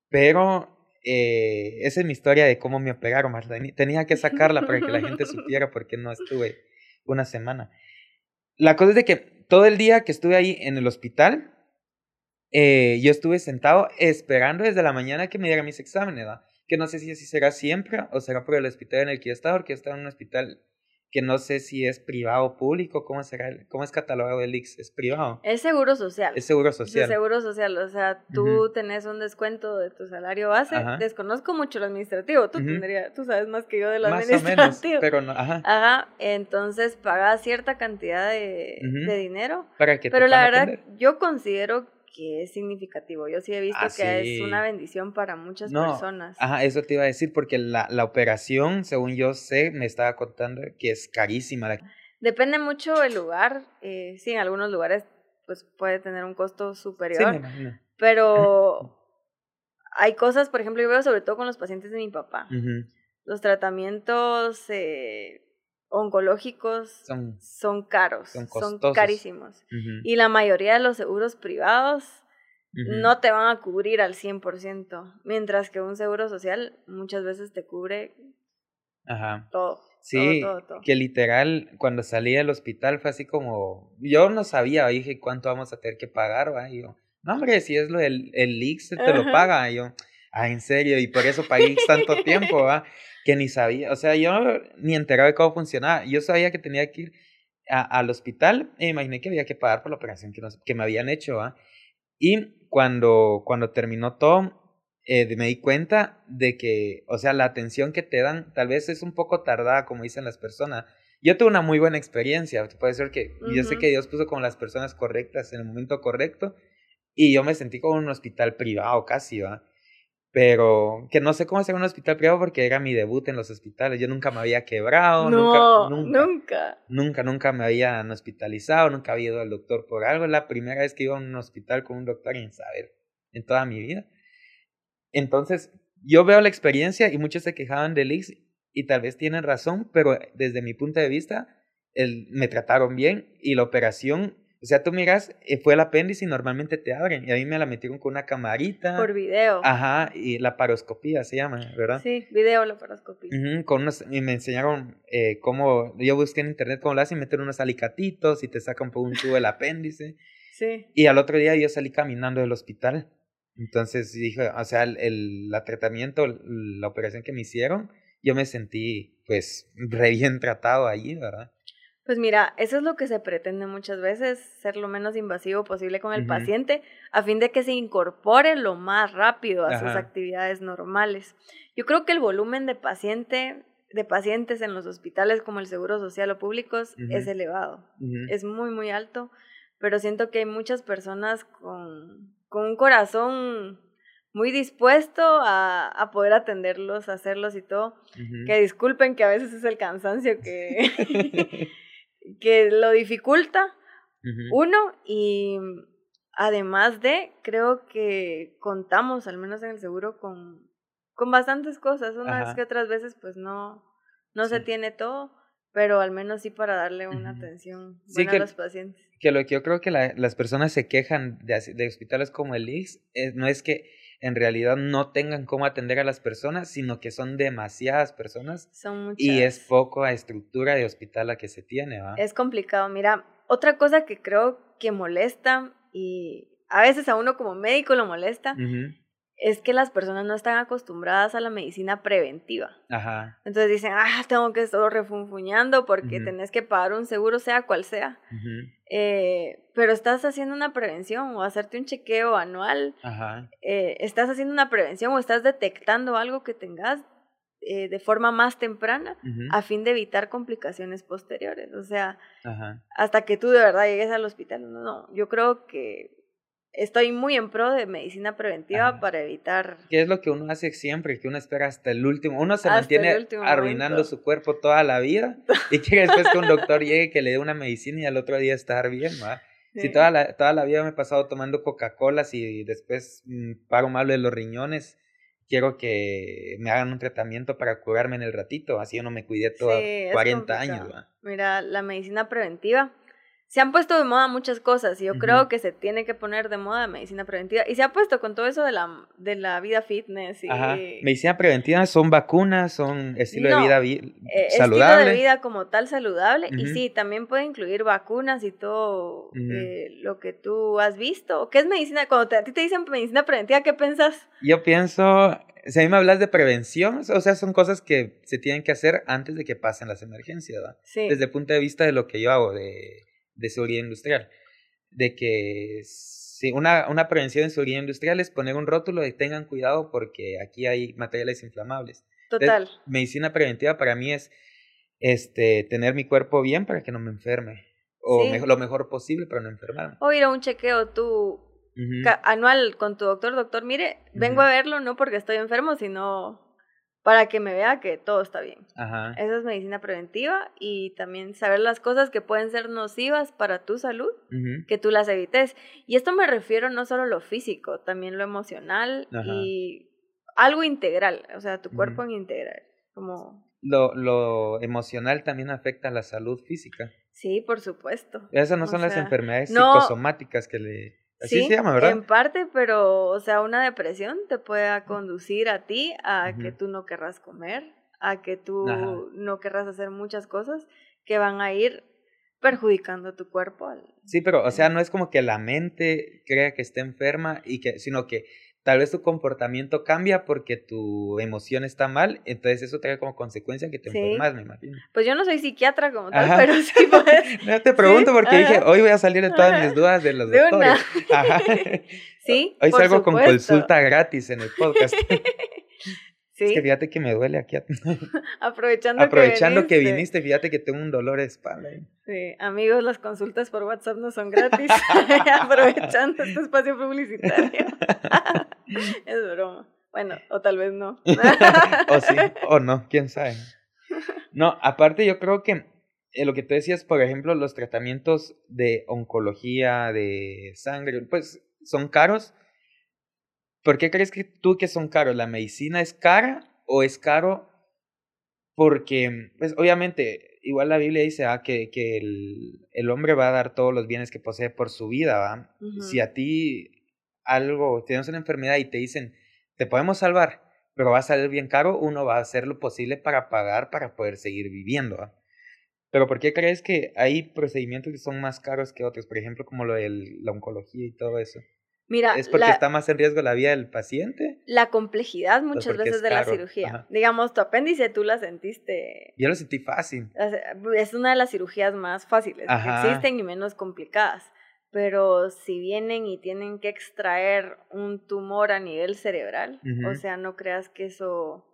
Pero eh, esa es mi historia de cómo me operaron. Tenía que sacarla para que la gente supiera por qué no estuve una semana. La cosa es de que todo el día que estuve ahí en el hospital, eh, yo estuve sentado esperando desde la mañana que me dieran mis exámenes. Que no sé si así será siempre o será por el hospital en el que yo estaba, porque yo estaba en un hospital que no sé si es privado o público, ¿cómo, será, cómo es catalogado el IX? ¿Es privado? Es seguro social. Es seguro social. Es seguro social, o sea, tú tenés un descuento de tu salario base. Desconozco mucho lo administrativo, tú, tú sabes más que yo de lo más administrativo. O menos, pero no, ajá. Ajá, entonces pagas cierta cantidad de, de dinero. Para que Pero la verdad, yo considero que es significativo. Yo sí he visto ah, que es una bendición para muchas personas. Ajá, eso te iba a decir porque la, la operación, según yo sé, me estaba contando que es carísima. Depende mucho el lugar. Eh, sí, en algunos lugares pues puede tener un costo superior. Sí, me imagino. Pero hay cosas, por ejemplo, yo veo sobre todo con los pacientes de mi papá. Los tratamientos eh, oncológicos son, son caros, son, carísimos. Y la mayoría de los seguros privados no te van a cubrir al 100%, mientras que un seguro social muchas veces te cubre Ajá. todo. Sí, que literal, cuando salí del hospital fue así como, yo no sabía, dije, ¿cuánto vamos a tener que pagar? ¿va? Y yo, no, hombre, si es lo del el leaks, te lo paga. Y yo, ah, en serio, y por eso pagué tanto tiempo, ¿va? Que ni sabía, o sea, yo ni enteraba de cómo funcionaba. Yo sabía que tenía que ir al hospital e imaginé que había que pagar por la operación que, que me habían hecho, ¿va? Y cuando, cuando terminó todo, eh, me di cuenta de que, o sea, la atención que te dan tal vez es un poco tardada, como dicen las personas. Yo tuve una muy buena experiencia, puede ser que yo sé que Dios puso con las personas correctas en el momento correcto y yo me sentí como en un hospital privado casi, ¿va? Pero que no sé cómo hacer un hospital privado porque era mi debut en los hospitales. Yo nunca me había quebrado, no, nunca, nunca, nunca, nunca, me habían hospitalizado, nunca había ido al doctor por algo. Es la primera vez que iba a un hospital con un doctor en saber en toda mi vida. Entonces, yo veo la experiencia y muchos se quejaban del IX y tal vez tienen razón, pero desde mi punto de vista, el, me trataron bien y la operación, o sea, tú miras, eh, fue el apéndice y normalmente te abren y a mí me la metieron con una camarita. Por video. Ajá, y la paroscopía se llama, ¿verdad? Sí, video la paroscopía. con unos, y me enseñaron eh, cómo, yo busqué en internet cómo lo hacen, meter unos alicatitos y te sacan por un tubo el apéndice. Sí. Y al otro día yo salí caminando del hospital. Entonces dije, o sea, el, la tratamiento, la operación que me hicieron, yo me sentí pues re bien tratado allí, ¿verdad? Pues mira, eso es lo que se pretende muchas veces, ser lo menos invasivo posible con el paciente, a fin de que se incorpore lo más rápido a sus actividades normales. Yo creo que el volumen de paciente de pacientes en los hospitales como el Seguro Social o públicos es elevado, es muy, muy alto, pero siento que hay muchas personas con con un corazón muy dispuesto a, a poder atenderlos, hacerlos y todo. Que disculpen que a veces es el cansancio que, que lo dificulta. Uno, y además de, creo que contamos, al menos en el seguro, con, con bastantes cosas. Unas que otras veces pues no, no se tiene todo pero al menos sí para darle una atención buena a los pacientes. Que lo que yo creo que las personas se quejan de, de hospitales como el IX no es que en realidad no tengan cómo atender a las personas, sino que son demasiadas personas. Son muchas. Y es poco a estructura de hospital la que se tiene, ¿va? Es complicado. Mira, otra cosa que creo que molesta y a veces a uno como médico lo molesta es que las personas no están acostumbradas a la medicina preventiva. Ajá. Entonces dicen, ah, tengo que estar refunfuñando porque tenés que pagar un seguro, sea cual sea. eh, pero estás haciendo una prevención o hacerte un chequeo anual. Ajá. Eh, estás haciendo una prevención o estás detectando algo que tengas eh, de forma más temprana a fin de evitar complicaciones posteriores. O sea, hasta que tú de verdad llegues al hospital. No, no, yo creo que estoy muy en pro de medicina preventiva para evitar... ¿Qué es lo que uno hace siempre? Que uno espera hasta el último. Uno se mantiene arruinando su cuerpo toda la vida y quiere después que un doctor llegue que le dé una medicina y al otro día estar bien, ¿va? Si toda la, toda la vida me he pasado tomando Coca-Cola y después mm, pago mal de los riñones, quiero que me hagan un tratamiento para curarme en el ratito, así yo no me cuidé todos 40 años. ¿va? Mira, la medicina preventiva se han puesto de moda muchas cosas y yo creo que se tiene que poner de moda medicina preventiva. Y se ha puesto con todo eso de la, de la vida fitness. Y... Ajá. Medicina preventiva son vacunas, son estilo de vida eh, saludable. Estilo de vida como tal saludable. Y sí, también puede incluir vacunas y todo eh, lo que tú has visto. ¿Qué es medicina? Cuando a ti te dicen medicina preventiva, ¿qué piensas? Yo pienso, si a mí me hablas de prevención, o sea, son cosas que se tienen que hacer antes de que pasen las emergencias, ¿verdad? Sí. Desde el punto de vista de lo que yo hago, de de seguridad industrial. De que si una, una prevención de seguridad industrial es poner un rótulo de tengan cuidado porque aquí hay materiales inflamables. Total. medicina preventiva para mí es este, tener mi cuerpo bien para que no me enferme. O lo mejor posible para no enfermarme. O ir a un chequeo tú anual con tu doctor. Doctor, mire, vengo a verlo no porque estoy enfermo, sino para que me vea que todo está bien. Ajá. Eso es medicina preventiva y también saber las cosas que pueden ser nocivas para tu salud, que tú las evites. Y esto me refiero no solo a lo físico, también lo emocional y algo integral, o sea, tu cuerpo en integral, como... Lo, lo emocional también afecta a la salud física. Sí, por supuesto. Esas no son las enfermedades psicosomáticas que le... Así se llama, ¿verdad? En parte, pero, o sea, una depresión te puede conducir a ti a que tú no querrás comer, a que tú no querrás hacer muchas cosas que van a ir perjudicando tu cuerpo. Sí, pero, o sea, no es como que la mente crea que está enferma y que, sino que tal vez tu comportamiento cambia porque tu emoción está mal, entonces eso trae como consecuencia que te enfermas, me imagino. Pues yo no soy psiquiatra como tal, pero sí puedes. no te pregunto porque dije, hoy voy a salir de todas mis dudas de los doctores. Sí. Hoy salgo con consulta gratis en el podcast. Es que fíjate que me duele aquí. Aprovechando, Aprovechando que, viniste. fíjate que tengo un dolor de espalda. Sí, amigos, las consultas por WhatsApp no son gratis. Aprovechando este espacio publicitario. es broma. Bueno, o tal vez no. o sí, o no, quién sabe. No, aparte yo creo que eh, lo que tú decías, por ejemplo, los tratamientos de oncología, de sangre, pues son caros ¿Por qué crees que tú que son caros? ¿La medicina es cara o es caro? Porque, pues obviamente, igual la Biblia dice ah, que, que el, el, hombre va a dar todos los bienes que posee por su vida. ¿va? Si a ti algo, tienes una enfermedad y te dicen, te podemos salvar, pero va a salir bien caro, uno va a hacer lo posible para pagar para poder seguir viviendo. ¿va? Pero ¿por qué crees que hay procedimientos que son más caros que otros? Por ejemplo, como lo de la oncología y todo eso. Mira, ¿Es porque está más en riesgo la vida del paciente? La complejidad muchas veces de la cirugía. Digamos, tu apéndice tú la sentiste... Yo lo sentí fácil. Es una de las cirugías más fáciles que existen y menos complicadas. Pero si vienen y tienen que extraer un tumor a nivel cerebral, o sea, no creas que eso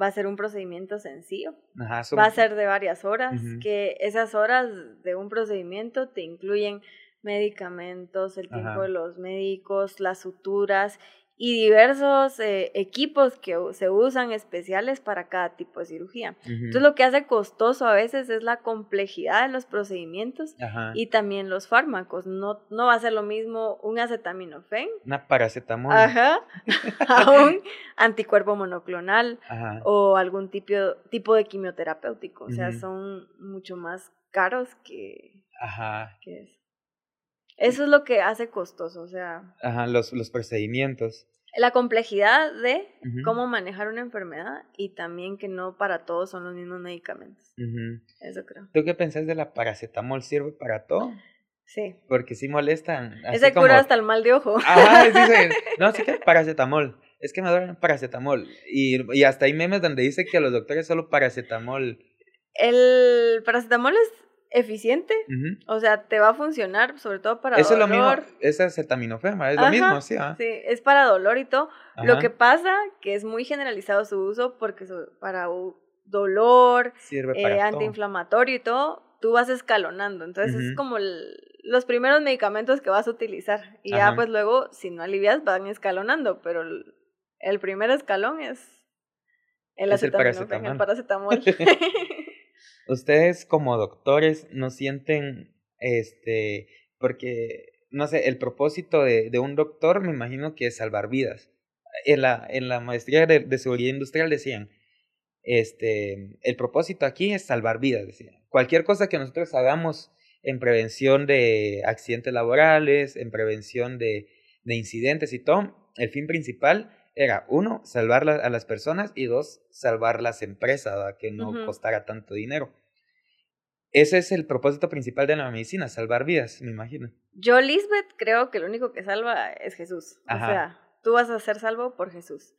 va a ser un procedimiento sencillo. Va a ser de varias horas, que esas horas de un procedimiento te incluyen medicamentos, el tiempo de los médicos, las suturas y diversos eh, equipos que se usan especiales para cada tipo de cirugía. Entonces lo que hace costoso a veces es la complejidad de los procedimientos y también los fármacos. No, no va a ser lo mismo un acetaminofén. Una paracetamol. Ajá. a un anticuerpo monoclonal o algún tipo, tipo de quimioterapéutico. O sea, son mucho más caros que, Ajá. que eso. Es lo que hace costoso, o sea. Ajá, los, los procedimientos. La complejidad de cómo manejar una enfermedad y también que no para todos son los mismos medicamentos. Eso creo. ¿Tú qué pensás de la paracetamol? ¿Sirve para todo? Sí. Porque sí molestan. Ese cura hasta el mal de ojo. Ajá, dicen, no, sí que paracetamol. Es que me duele paracetamol. Y, y hasta hay memes donde dice que a los doctores solo paracetamol. El paracetamol es eficiente, o sea, te va a funcionar sobre todo para Eso dolor. es lo mismo, es acetaminofén, es lo mismo, sí. Sí, es para dolor y todo. Lo que pasa que es muy generalizado su uso porque para dolor, Sirve para eh, antiinflamatorio y todo, tú vas escalonando. Entonces es como los primeros medicamentos que vas a utilizar y ya pues luego si no alivias van escalonando, pero el, primer escalón es el acetaminofén, el paracetamol. ustedes como doctores no sienten, este, porque, no sé, el propósito de, de un doctor me imagino que es salvar vidas. En la, en la maestría de, de seguridad industrial decían, este, el propósito aquí es salvar vidas, decían. Cualquier cosa que nosotros hagamos en prevención de accidentes laborales, en prevención de, de incidentes y todo, el fin principal era, uno, salvar a las personas y dos, salvar las empresas, que no costara tanto dinero. Ese es el propósito principal de la medicina, salvar vidas, me imagino. Yo, Lisbeth, creo que lo único que salva es Jesús. O sea, tú vas a ser salvo por Jesús.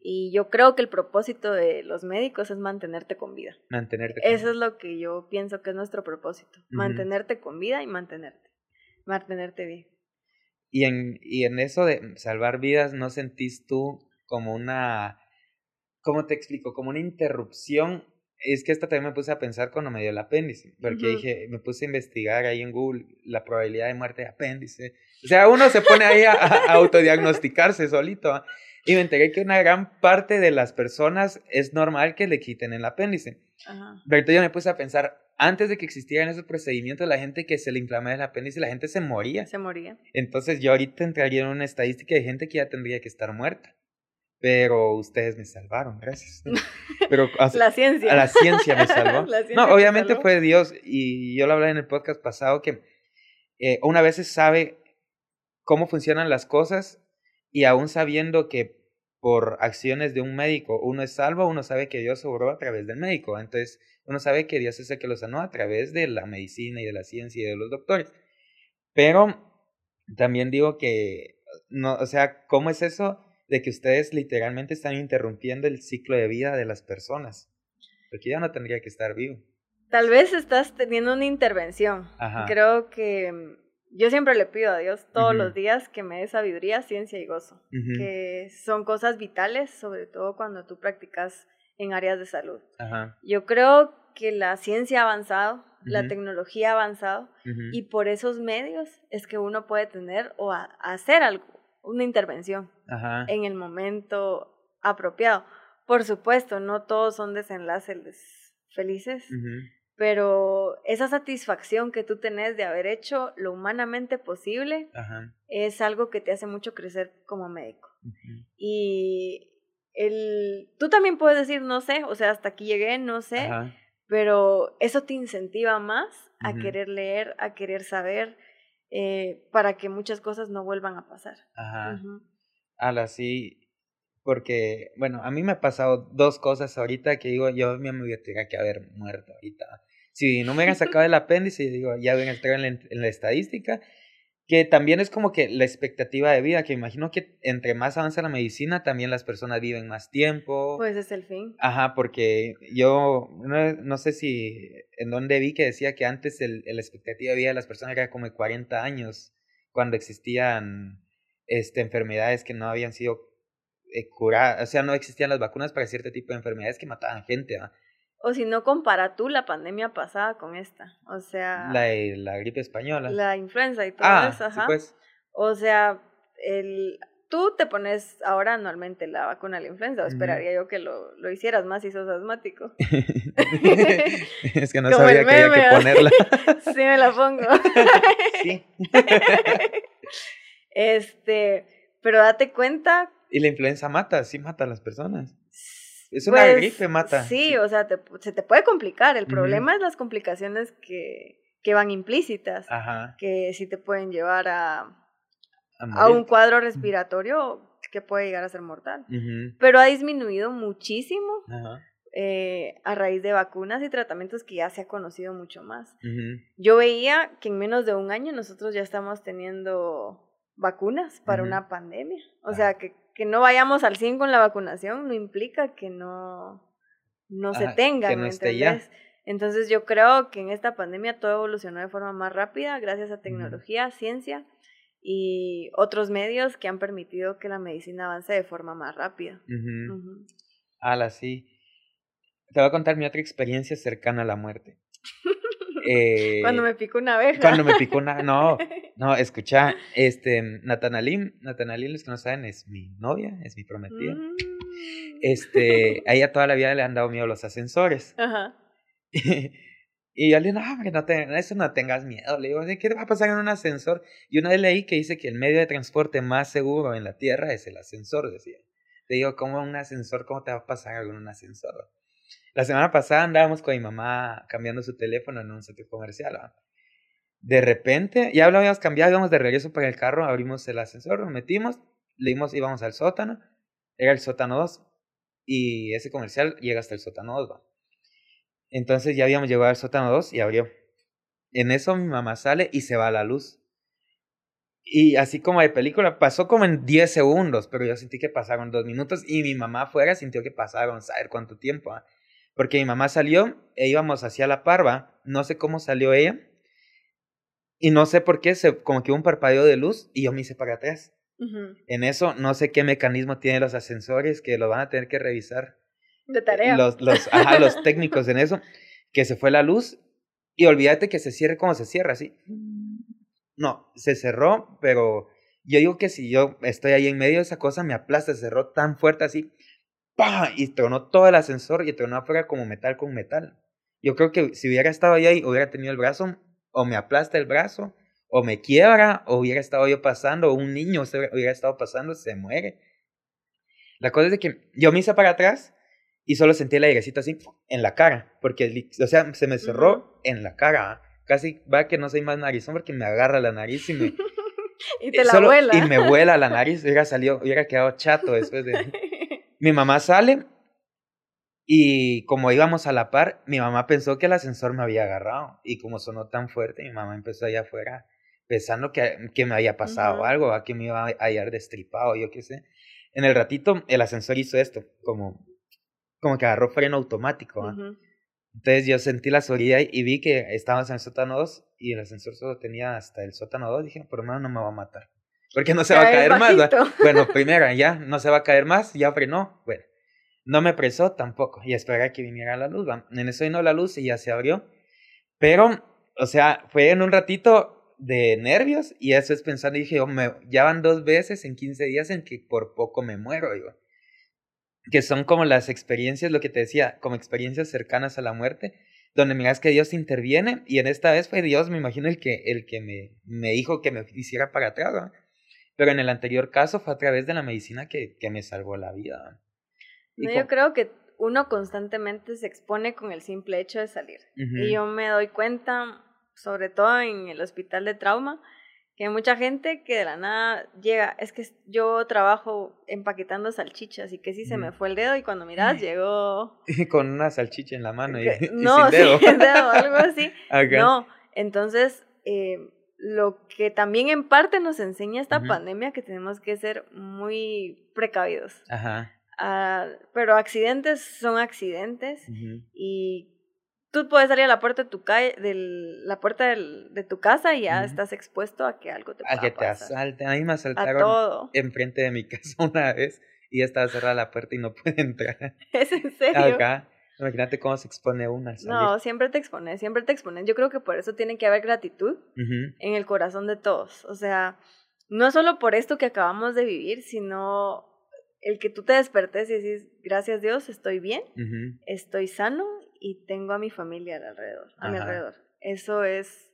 Y yo creo que el propósito de los médicos es mantenerte con vida. Mantenerte con Eso es lo que yo pienso que es nuestro propósito. Mantenerte con vida y mantenerte. Mantenerte bien. Y en, y en eso de salvar vidas, ¿no sentís tú como una, ¿cómo te explico? Como una interrupción. Es que esta también me puse a pensar cuando me dio el apéndice, porque dije, me puse a investigar ahí en Google la probabilidad de muerte de apéndice. O sea, uno se pone ahí a, autodiagnosticarse solito. Y me enteré que una gran parte de las personas es normal que le quiten el apéndice. Pero entonces yo me puse a pensar, antes de que existieran esos procedimientos, la gente que se le inflamaba el apéndice, la gente se moría. Se moría. Entonces yo ahorita entraría en una estadística de gente que ya tendría que estar muerta. pero ustedes me salvaron, gracias. Pero, la ciencia. La ciencia me salvó. no, obviamente fue Dios, y yo lo hablé en el podcast pasado, que eh, una vez sabe cómo funcionan las cosas, y aún sabiendo que por acciones de un médico uno es salvo, uno sabe que Dios obró a través del médico. Entonces, uno sabe que Dios es el que lo sanó a través de la medicina y de la ciencia y de los doctores. Pero también digo que, no, o sea, ¿cómo es eso? de que ustedes literalmente están interrumpiendo el ciclo de vida de las personas. Porque ya no tendría que estar vivo. Tal vez estás teniendo una intervención. Creo que yo siempre le pido a Dios todos los días que me dé sabiduría, ciencia y gozo, que son cosas vitales, sobre todo cuando tú practicas en áreas de salud. Yo creo que la ciencia ha avanzado, la tecnología ha avanzado y por esos medios es que uno puede tener o hacer algo una intervención en el momento apropiado. Por supuesto, no todos son desenlaces felices, pero esa satisfacción que tú tenés de haber hecho lo humanamente posible es algo que te hace mucho crecer como médico. Y el, tú también puedes decir, no sé, o sea, hasta aquí llegué, no sé, pero eso te incentiva más a querer leer, a querer saber, eh, para que muchas cosas no vuelvan a pasar. Ajá. Ala, sí, porque, bueno, a mí me ha pasado dos cosas ahorita que digo, yo me hubiera que haber muerto ahorita. Si no me hubieran sacado el apéndice, digo, ya ven entrar en la, en la estadística, que también es como que la expectativa de vida, que imagino que entre más avanza la medicina, también las personas viven más tiempo. Pues es el fin. Ajá, porque yo no, sé si en dónde vi que decía que antes el, la expectativa de vida de las personas era como de 40 años, cuando existían este, enfermedades que no habían sido eh, curadas, o sea, no existían las vacunas para cierto tipo de enfermedades que mataban gente. ¿ah? O si no, compara tú la pandemia pasada con esta. O sea. La, la gripe española. La influenza y todo ah, eso, ajá. pues. O sea, el, tú te pones ahora anualmente la vacuna de la influenza. esperaría yo que lo, lo, hicieras más si sos asmático. es que no sabía que había que ponerla. sí, me la pongo. sí. este, pero date cuenta. Y la influenza mata, sí mata a las personas. Es una pues, gripe, mata. Sí, o sea, se te puede complicar. El problema es las complicaciones que, que van implícitas, que sí te pueden llevar a, a, un cuadro respiratorio que puede llegar a ser mortal. Pero ha disminuido muchísimo eh, a raíz de vacunas y tratamientos que ya se ha conocido mucho más. Yo veía que en menos de un año nosotros ya estamos teniendo vacunas para una pandemia. O sea, que que no vayamos al 100 con la vacunación no implica que no, no se tenga, que no esté ya. Entonces yo creo que en esta pandemia todo evolucionó de forma más rápida gracias a tecnología, ciencia y otros medios que han permitido que la medicina avance de forma más rápida. Uh sí. Te voy a contar mi otra experiencia cercana a la muerte. Eh, cuando me picó una abeja. Cuando me picó una. No, no, escucha, este, Natanalim, Natanalim, los que no saben, es mi novia, es mi prometida. Mm. Este, a ella toda la vida le han dado miedo los ascensores. Ajá. Y, yo le digo, no, hombre, no te, eso no tengas miedo. Le digo, ¿qué te va a pasar en un ascensor? Y una vez leí que dice que el medio de transporte más seguro en la Tierra es el ascensor, decía. Le digo, ¿cómo un ascensor? ¿Cómo te va a pasar algo en un ascensor? La semana pasada andábamos con mi mamá cambiando su teléfono en un centro comercial. De repente, ya lo habíamos cambiado, íbamos de regreso para el carro, abrimos el ascensor, nos metimos, leímos, íbamos al sótano, era el sótano 2, y ese comercial llega hasta el sótano 2. Entonces ya habíamos llegado al sótano 2 y abrió. En eso mi mamá sale y se va la luz. Y así como de película, pasó como en 10 segundos, pero yo sentí que pasaron dos minutos y mi mamá afuera sintió que pasaron, saber cuánto tiempo. Porque mi mamá salió e íbamos hacia la parva, no sé cómo salió ella, y no sé por qué, se, como que hubo un parpadeo de luz y yo me hice para atrás. En eso, no sé qué mecanismo tienen los ascensores que lo van a tener que revisar. De tarea. Los, los, ajá, los técnicos en eso, que se fue la luz y olvídate que se cierre como se cierra, así. No, se cerró, pero yo digo que si yo estoy ahí en medio de esa cosa, me aplasta, se cerró tan fuerte así. Y tronó todo el ascensor y tronó afuera como metal con metal. Yo creo que si hubiera estado ahí, hubiera tenido el brazo, o me aplasta el brazo, o me quiebra, o hubiera estado yo pasando, o un niño hubiera estado pasando, se muere. La cosa es de que yo me hice para atrás y solo sentí el airecito así en la cara, porque, o sea, se me cerró en la cara. Casi va que no soy más narizón porque me agarra la nariz y me... y te la vuela. Y me vuela la nariz, hubiera salido, hubiera quedado chato después de... mi mamá sale y como íbamos a la par, mi mamá pensó que el ascensor me había agarrado. Y como sonó tan fuerte, mi mamá empezó allá afuera pensando que, que me había pasado algo, a que me iba a hallar destripado, yo qué sé. En el ratito, el ascensor hizo esto, como, como que agarró freno automático. Entonces yo sentí la seguridad y vi que estábamos en el sótano 2 y el ascensor solo tenía hasta el sótano 2. Dije, por lo menos no me va a matar. Porque no se va a caer más. Bueno, primero, ya no se va a caer más, ya frenó. Bueno, no me presó tampoco y esperé que viniera la luz. En eso vino la luz y ya se abrió. Pero, o sea, fue en un ratito de nervios y eso es pensando, dije, oh, me, ya van dos veces en 15 días en que por poco me muero, digo. Que son como las experiencias, lo que te decía, como experiencias cercanas a la muerte, donde miras que Dios interviene y en esta vez fue Dios, me imagino, el que, el que me, me dijo que me hiciera para atrás, Pero en el anterior caso fue a través de la medicina que, que me salvó la vida yo creo que uno constantemente se expone con el simple hecho de salir. Y yo me doy cuenta, sobre todo en el hospital de trauma, que hay mucha gente que de la nada llega, es que yo trabajo empaquetando salchichas y que si se me fue el dedo y cuando miras llegó... con una salchicha en la mano y, no, sin dedo. dedo, algo así. No, entonces... Eh, lo que también en parte nos enseña esta pandemia que tenemos que ser muy precavidos. Ajá. Ah, pero accidentes son accidentes y tú puedes salir a la puerta de tu calle, de la puerta de tu casa y ya estás expuesto a que algo te pase. A que te asalten. A mí me asaltaron enfrente de mi casa una vez y ya estaba cerrada la puerta y no pude entrar. ¿Es en serio? Acá. Imagínate cómo se expone una. No, siempre te expones, siempre te expones. Yo creo que por eso tiene que haber gratitud en el corazón de todos. O sea, no solo por esto que acabamos de vivir, sino el que tú te despertes y decís, gracias Dios, estoy bien, estoy sano y tengo a mi familia alrededor, a mi alrededor. Eso es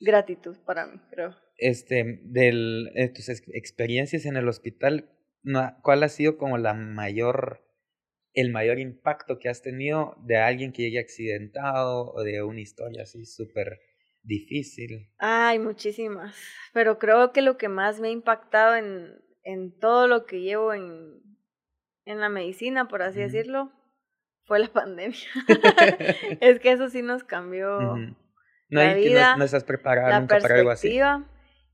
gratitud para mí, creo. Este, de eh, tus experiencias en el hospital, ¿cuál ha sido como la mayor, el mayor impacto que has tenido de alguien que llegue accidentado o de una historia así súper difícil? Ay, muchísimas, pero creo que lo que más me ha impactado en en todo lo que llevo en, en la medicina, por así decirlo, fue la pandemia. es que eso sí nos cambió la vida, no, estás preparada la nunca para algo así.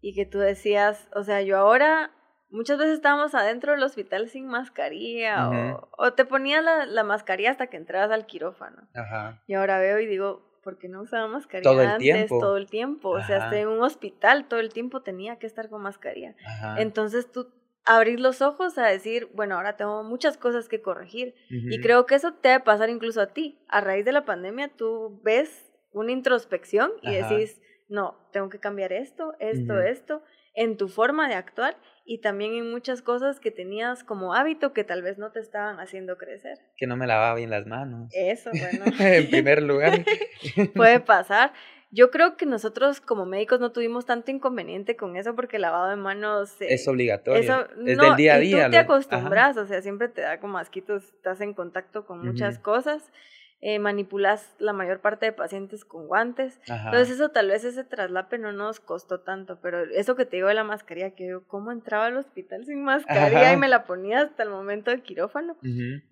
Y que tú decías, o sea, yo ahora muchas veces estábamos adentro del hospital sin mascarilla o, o, te ponías la, la, mascarilla hasta que entrabas al quirófano. Ajá. Y ahora veo y digo, ¿por qué no usaba mascarilla todo el antes? Tiempo. Todo el tiempo. O sea, hasta en un hospital todo el tiempo tenía que estar con mascarilla. Entonces tú abrir los ojos a decir, bueno, ahora tengo muchas cosas que corregir. Y creo que eso te debe pasar incluso a ti. A raíz de la pandemia tú ves una introspección y decís, no, tengo que cambiar esto, esto, esto, en tu forma de actuar y también en muchas cosas que tenías como hábito que tal vez no te estaban haciendo crecer. Que no me lavaba bien las manos. Eso, bueno. en primer lugar. Puede pasar. Yo creo que nosotros como médicos no tuvimos tanto inconveniente con eso porque el lavado de manos es obligatorio. es del día a día. Y tú te acostumbras, o sea, siempre te da como asquitos, estás en contacto con muchas cosas. Eh, manipulas la mayor parte de pacientes con guantes. Entonces eso tal vez ese traslape no nos costó tanto, pero eso que te digo de la mascarilla, que yo cómo entraba al hospital sin mascarilla y me la ponía hasta el momento del quirófano,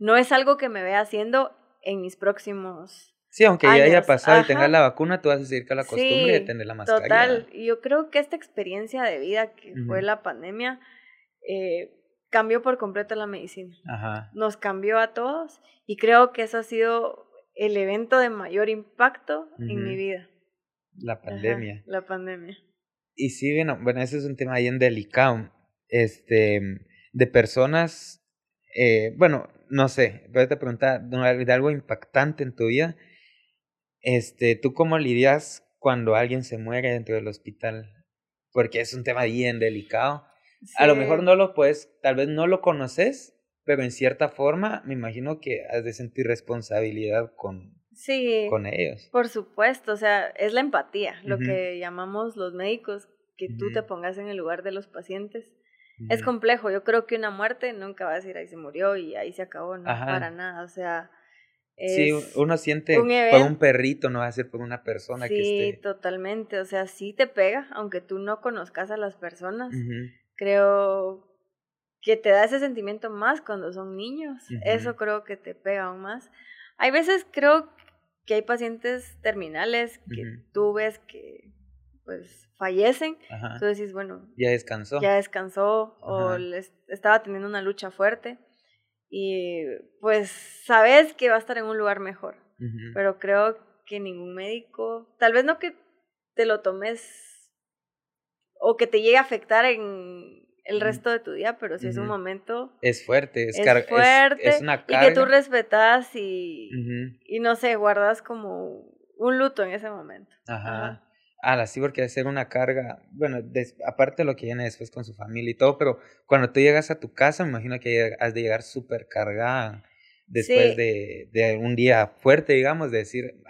no es algo que me vea haciendo en mis próximos Sí, aunque ya haya pasado y tengas la vacuna, tú vas a seguir con la costumbre de tener la mascarilla. Total, y yo creo que esta experiencia de vida que fue la pandemia eh, cambió por completo la medicina. Ajá. Nos cambió a todos y creo que eso ha sido el evento de mayor impacto en mi vida. La pandemia. la pandemia. Y sí, bueno, bueno, ese es un tema bien delicado. Este, de personas, eh, bueno, no sé, voy a te preguntar de algo impactante en tu vida este, ¿tú cómo lidias cuando alguien se muere dentro del hospital? Porque es un tema bien delicado. A lo mejor no lo puedes, tal vez no lo conoces, pero en cierta forma me imagino que has de sentir responsabilidad con, sí, con ellos. Por supuesto, o sea, es la empatía, lo que llamamos los médicos, que tú te pongas en el lugar de los pacientes. Es complejo, yo creo que una muerte nunca va a decir ahí se murió y ahí se acabó, no para nada, o sea... sí, uno siente por un perrito, no va a ser por una persona que esté... Sí, totalmente, o sea, sí te pega, aunque tú no conozcas a las personas. Creo que te da ese sentimiento más cuando son niños, eso creo que te pega aún más. Hay veces creo que hay pacientes terminales que tú ves que pues fallecen, tú decís, bueno, ya descansó. Ya descansó o estaba teniendo una lucha fuerte y pues sabes que va a estar en un lugar mejor, pero creo que ningún médico, tal vez no que te lo tomes o que te llegue a afectar en el resto de tu día, pero si es un momento... Es fuerte, es, es fuerte. Es, una carga. Y que tú respetas y, y no sé, guardas como un luto en ese momento. Ajá. Ah, sí, porque ser una carga, bueno, aparte de lo que viene después con su familia y todo, pero cuando tú llegas a tu casa, me imagino que has de llegar súper cargada después de, de, un día fuerte, digamos, de decir,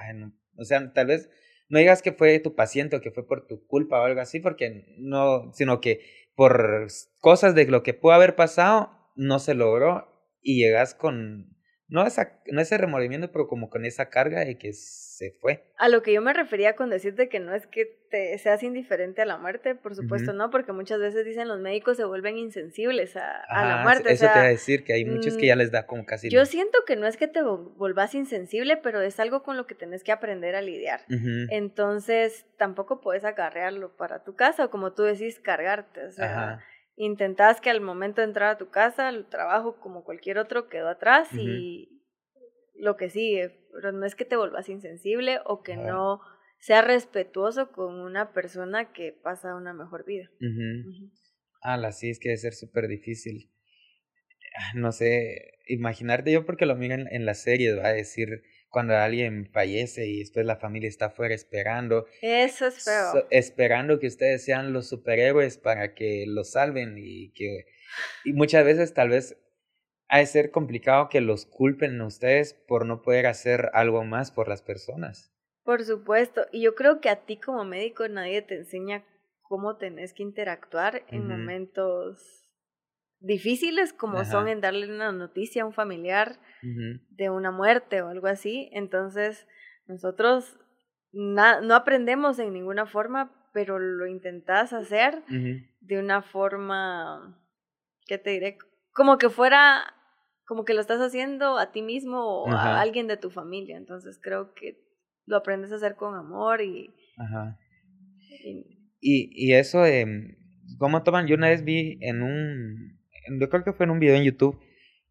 o sea, tal vez no digas que fue tu paciente o que fue por tu culpa o algo así, porque no, sino que por cosas de lo que pudo haber pasado, no se logró y llegas con, no, esa, no ese remordimiento, pero como con esa carga de que se fue. A lo que yo me refería con decirte que no es que te seas indiferente a la muerte, por supuesto no, porque muchas veces dicen los médicos se vuelven insensibles a, a la muerte. Eso te iba a decir, que hay muchos que ya mm, les da como casi... Yo siento que no es que te volvás insensible, pero es algo con lo que tenés que aprender a lidiar. Entonces, tampoco puedes agarrearlo para tu casa o como tú decís, cargarte. O sea, intentás que al momento de entrar a tu casa, el trabajo como cualquier otro quedó atrás y lo que sigue, pero no es que te vuelvas insensible o que no sea respetuoso con una persona que pasa una mejor vida. Ah, sí, es que debe ser súper difícil. Ah, no sé, imaginarte yo porque lo miran en la serie, va a decir cuando alguien fallece y después la familia está afuera esperando. Eso es feo. esperando que ustedes sean los superhéroes para que los salven y que... Y muchas veces tal vez ha de ser complicado que los culpen a ustedes por no poder hacer algo más por las personas. Por supuesto, y yo creo que a ti como médico nadie te enseña cómo tenés que interactuar en momentos difíciles como son en darle una noticia a un familiar de una muerte o algo así. Entonces, nosotros no aprendemos en ninguna forma, pero lo intentás hacer de una forma, ¿qué te diré? Como que fuera, como que lo estás haciendo a ti mismo o a alguien de tu familia. Entonces, creo que lo aprendes a hacer con amor y... Y, y, eso de... ¿Cómo toman? Yo una vez vi en un yo creo que fue en un video en YouTube,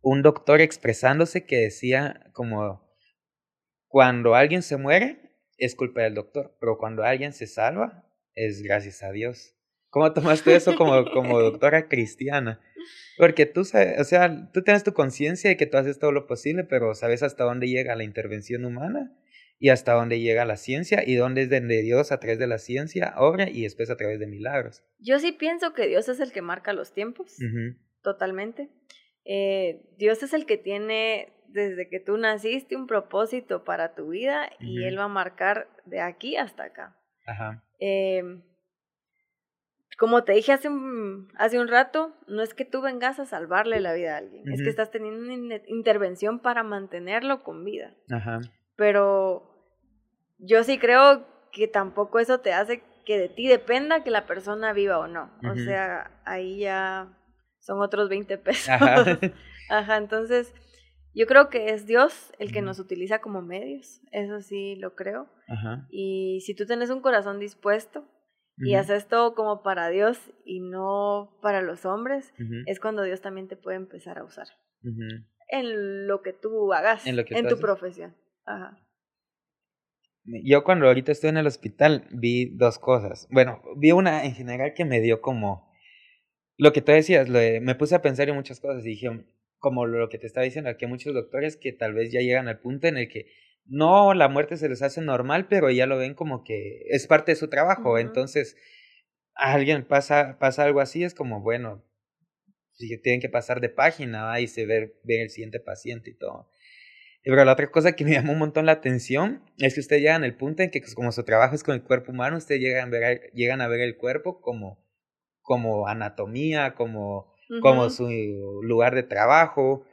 un doctor expresándose que decía como, cuando alguien se muere, es culpa del doctor, pero cuando alguien se salva, es gracias a Dios. ¿Cómo tomaste eso como, como doctora cristiana? Porque tú sabes, o sea, tú tienes tu conciencia de que tú haces todo lo posible, pero sabes hasta dónde llega la intervención humana y hasta dónde llega la ciencia y dónde es donde Dios a través de la ciencia obra y después a través de milagros. Yo sí pienso que Dios es el que marca los tiempos totalmente. Eh, Dios es el que tiene desde que tú naciste un propósito para tu vida y Él va a marcar de aquí hasta acá. Ajá. Em, como te dije hace un, hace un rato, no es que tú vengas a salvarle la vida a alguien, es que estás teniendo una intervención para mantenerlo con vida. Ajá. Pero yo sí creo que tampoco eso te hace que de ti dependa que la persona viva o no. O sea, ahí ya son otros 20 pesos. Ajá. entonces yo creo que es Dios el que nos utiliza como medios, eso sí lo creo. Ajá. Y si tú tienes un corazón dispuesto y haces todo como para Dios y no para los hombres, es cuando Dios también te puede empezar a usar. En lo que tú hagas, en, tu profesión. Ajá. Yo cuando ahorita estoy en el hospital vi dos cosas. Bueno, vi una en general que me dio como lo que tú decías, me puse a pensar en muchas cosas y dije, como lo que te estaba diciendo, que hay muchos doctores que tal vez ya llegan al punto en el que no, la muerte se les hace normal, pero ya lo ven como que es parte de su trabajo. Entonces, a alguien pasa, pasa algo así, es como, bueno, si tienen que pasar de página y se ve, ver el siguiente paciente y todo. Pero la otra cosa que me llamó un montón la atención es que ustedes llegan al punto en que pues, como su trabajo es con el cuerpo humano, ustedes llegan a ver, llegan a ver el cuerpo como como anatomía, como, como su lugar de trabajo.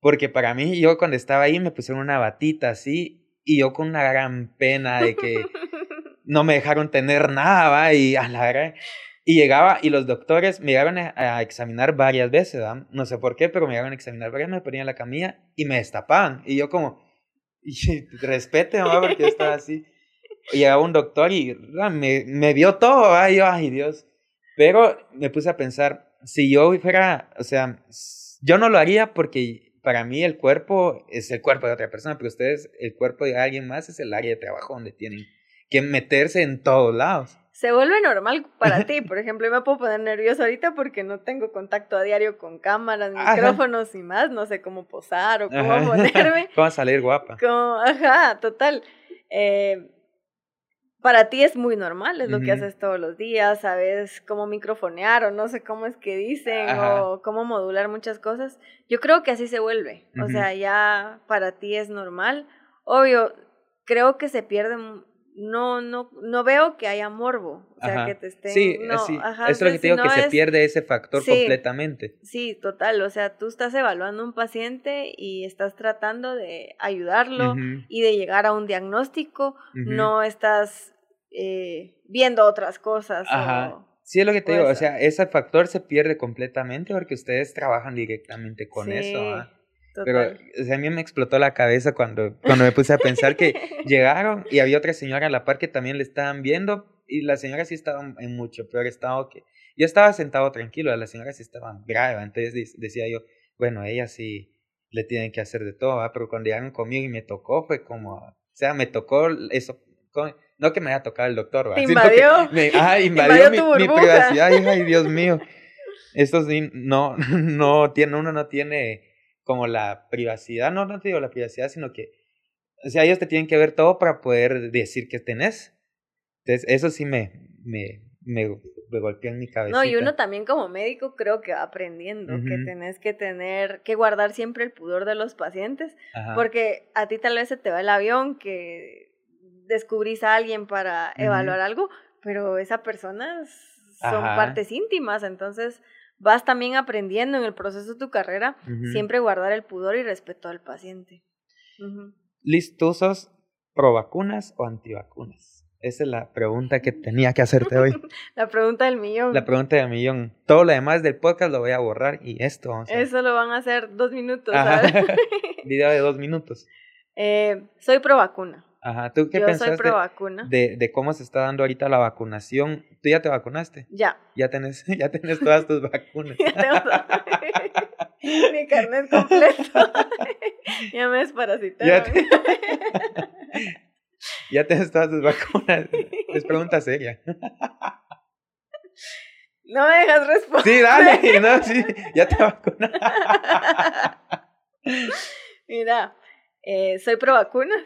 Porque para mí, yo cuando estaba ahí me pusieron una batita así y yo con una gran pena de que no me dejaron tener nada, ¿va? Y a la Y llegaba y los doctores me iban a, examinar varias veces, ¿va? No sé por qué, pero me iban a examinar varias, me ponían la camilla y me destapaban. Y yo como, y, respete, mamá, porque yo estaba así. Y llegaba un doctor y me, me vio todo, ¿va? Y yo, ay Dios. Pero me puse a pensar, si yo fuera, o sea, yo no lo haría porque para mí el cuerpo es el cuerpo de otra persona, pero ustedes, el cuerpo de alguien más es el área de trabajo donde tienen que meterse en todos lados. Se vuelve normal para ti, por ejemplo, yo me puedo poner nervioso ahorita porque no tengo contacto a diario con cámaras, micrófonos y más, no sé cómo posar o cómo ponerme. ¿Cómo salir guapa? ajá, total. Eh, para ti es muy normal, es lo que haces todos los días, sabes cómo microfonear o no sé cómo es que dicen o cómo modular muchas cosas. Yo creo que así se vuelve, o sea, ya para ti es normal. Obvio, creo que se pierde no, no, no veo que haya morbo. O sea, que te estén. Sí, no, sí. Ajá, es lo que te digo, que se pierde ese factor completamente. Sí, total. O sea, tú estás evaluando un paciente y estás tratando de ayudarlo y de llegar a un diagnóstico. No estás eh, viendo otras cosas. Ajá. sí, es lo que te digo. O sea, ese factor se pierde completamente porque ustedes trabajan directamente con eso. Pero o sea, a mí me explotó la cabeza cuando, cuando me puse a pensar que llegaron y había otra señora a la par que también le estaban viendo y la señora sí estaba en mucho peor estado que... Yo estaba sentado tranquilo, la señora sí estaba grave, entonces decía yo, bueno, ella sí le tienen que hacer de todo, pero cuando llegaron conmigo y me tocó fue como, o sea, me tocó eso, no que me haya tocado el doctor, ¿va? invadió? Me, ah, invadió, mi, mi, privacidad, ay, Dios mío. Esto sí, no, no tiene, uno no tiene como la privacidad, no, no te digo la privacidad, sino que, o sea, ellos te tienen que ver todo para poder decir que tenés. Entonces, eso sí me, me, me, golpeó en mi cabeza. No, y uno también como médico creo que va aprendiendo que tenés que tener, que guardar siempre el pudor de los pacientes, porque a ti tal vez se te va el avión, que descubrís a alguien para evaluar algo, pero esas personas son partes íntimas, entonces vas también aprendiendo en el proceso de tu carrera, siempre guardar el pudor y respeto al paciente. ¿Listosos pro vacunas o antivacunas? Esa es la pregunta que tenía que hacerte hoy. la pregunta del millón. La pregunta del millón. Todo lo demás del podcast lo voy a borrar y esto vamos a Eso lo van a hacer dos minutos, ¿sabes? Video de dos minutos. Eh, soy pro vacuna. Ajá, ¿tú qué Yo pensaste De, de, cómo se está dando ahorita la vacunación? ¿Tú ya te vacunaste? Ya. Ya tenés, ya tenés todas tus vacunas. ya tengo Mi carnet completo. ya me desparasitaron. Ya, te... ya tienes todas tus vacunas. Es pregunta seria. No me dejas responder. Sí, dale, no, sí, ya te vacunas. Mira, eh, soy pro vacunas.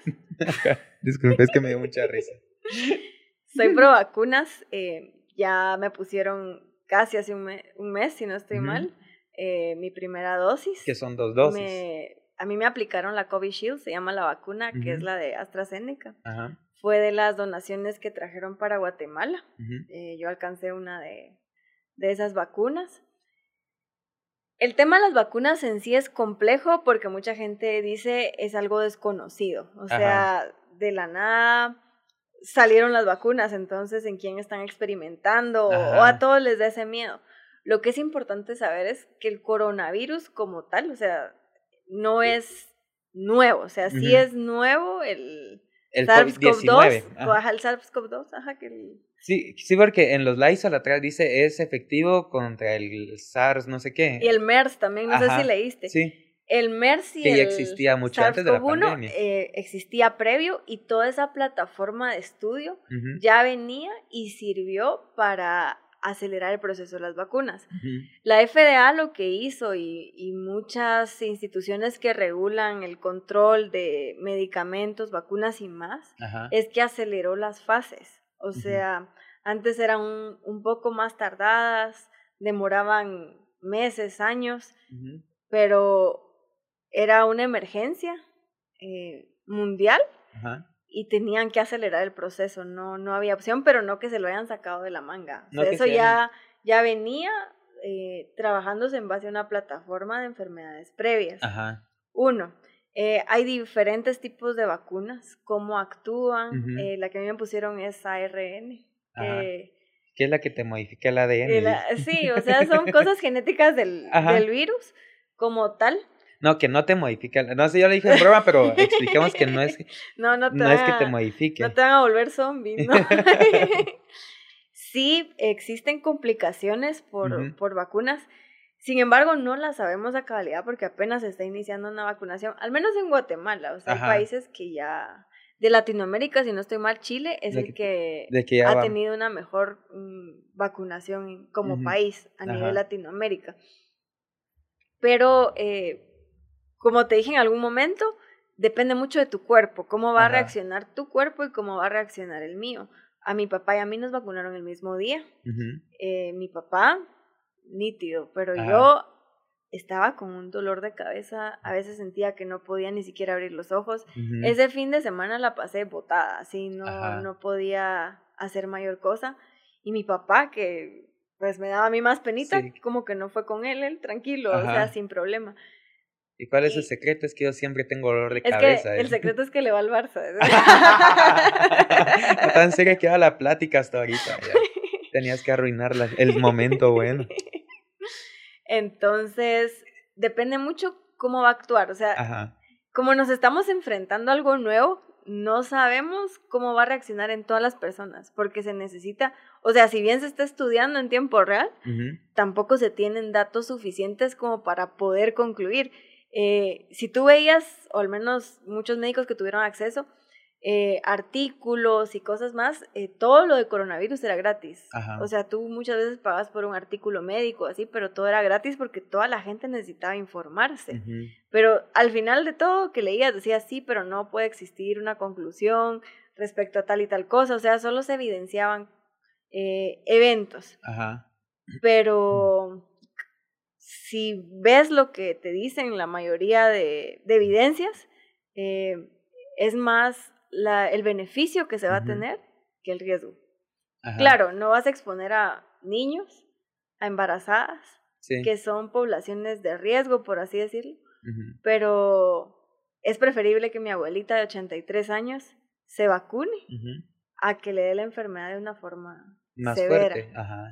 Disculpe, es que me dio mucha risa. Soy pro vacunas. Eh, ya me pusieron casi hace un, mes, si no estoy mal, eh, mi primera dosis. Que son dos dosis. a mí me aplicaron la Covishield, se llama la vacuna, que es la de AstraZeneca. Fue de las donaciones que trajeron para Guatemala. Eh, yo alcancé una de, de esas vacunas. El tema de las vacunas en sí es complejo porque mucha gente dice es algo desconocido. O sea, de la nada salieron las vacunas, entonces en quién están experimentando o a todos les da ese miedo. Lo que es importante saber es que el coronavirus como tal, o sea, no es nuevo, o sea, sí es nuevo el, el SARS-CoV-2, ajá. el SARS-CoV-2, ajá, que el Sí, sí, porque en los likes al atrás dice es efectivo contra el SARS, no sé qué. Y el MERS también, no sé si leíste. Sí. El MERS y el existía mucho antes de la pandemia. Eh, existía previo y toda esa plataforma de estudio ya venía y sirvió para acelerar el proceso de las vacunas. La FDA lo que hizo y, y, muchas instituciones que regulan el control de medicamentos, vacunas y más, es que aceleró las fases. O sea, antes eran un, poco más tardadas, demoraban meses, años, pero era una emergencia eh, mundial y tenían que acelerar el proceso. No, no había opción, pero no que se lo hayan sacado de la manga. eso ya, ya venía eh, trabajándose en base a una plataforma de enfermedades previas. Ajá. Uno, eh, hay diferentes tipos de vacunas, cómo actúan. eh, la que a mí me pusieron es ARN. Eh, ¿Qué es la que te modifica el ADN? sí, o sea, son cosas genéticas del, del virus como tal. No, que no te modifica. No sé, yo lo dije en broma, pero expliquemos que no es, No, no te, no es que te modifique. no te van a volver zombies, ¿no? sí, existen complicaciones por, por vacunas. Sin embargo, no las sabemos a cabalidad porque apenas se está iniciando una vacunación, al menos en Guatemala. O sea, Ajá. hay países que ya. De Latinoamérica, si no estoy mal, Chile es De el que, ha va- tenido una mejor mm, vacunación como país a Ajá. nivel Latinoamérica. Pero, eh, como te dije en algún momento, depende mucho de tu cuerpo, cómo va a reaccionar tu cuerpo y cómo va a reaccionar el mío. A mi papá y a mí nos vacunaron el mismo día. Ujú. Eh, mi papá, nítido, pero Ajá. yo estaba con un dolor de cabeza, a veces sentía que no podía ni siquiera abrir los ojos. Ujú. Ese fin de semana la pasé botada, así no, Ajá. no podía hacer mayor cosa. Y mi papá, que pues me daba a mí más penita, Sí. como que no fue con él, él tranquilo, o Ajá. sea, sin problema. ¿Y cuál es el secreto? Es que yo siempre tengo dolor de Es cabeza. que ¿eh? el secreto es que le va al Barça. No tan seria que va la plática hasta ahorita. ya. Tenías que arruinar la- el momento bueno. Entonces, depende mucho cómo va a actuar. O sea, Ajá. como nos estamos enfrentando a algo nuevo, no sabemos cómo va a reaccionar en todas las personas, porque se necesita, o sea, si bien se está estudiando en tiempo real, tampoco se tienen datos suficientes como para poder concluir. Eh, si tú veías, o al menos muchos médicos que tuvieron acceso, eh, artículos y cosas más, eh, todo lo de coronavirus era gratis. Ajá. O sea, tú muchas veces pagas por un artículo médico, así, pero todo era gratis porque toda la gente necesitaba informarse. Ujú. Pero al final de todo que leías decía sí, pero no puede existir una conclusión respecto a tal y tal cosa. O sea, solo se evidenciaban eh, eventos. Ajá. Pero si ves lo que te dicen la mayoría de, de evidencias, eh, es más la, el beneficio que se va a tener que el riesgo. Ajá. Claro, no vas a exponer a niños, a embarazadas, Sí. que son poblaciones de riesgo, por así decirlo, pero es preferible que mi abuelita de 83 años se vacune a que le dé la enfermedad de una forma Más severa. fuerte. Ajá.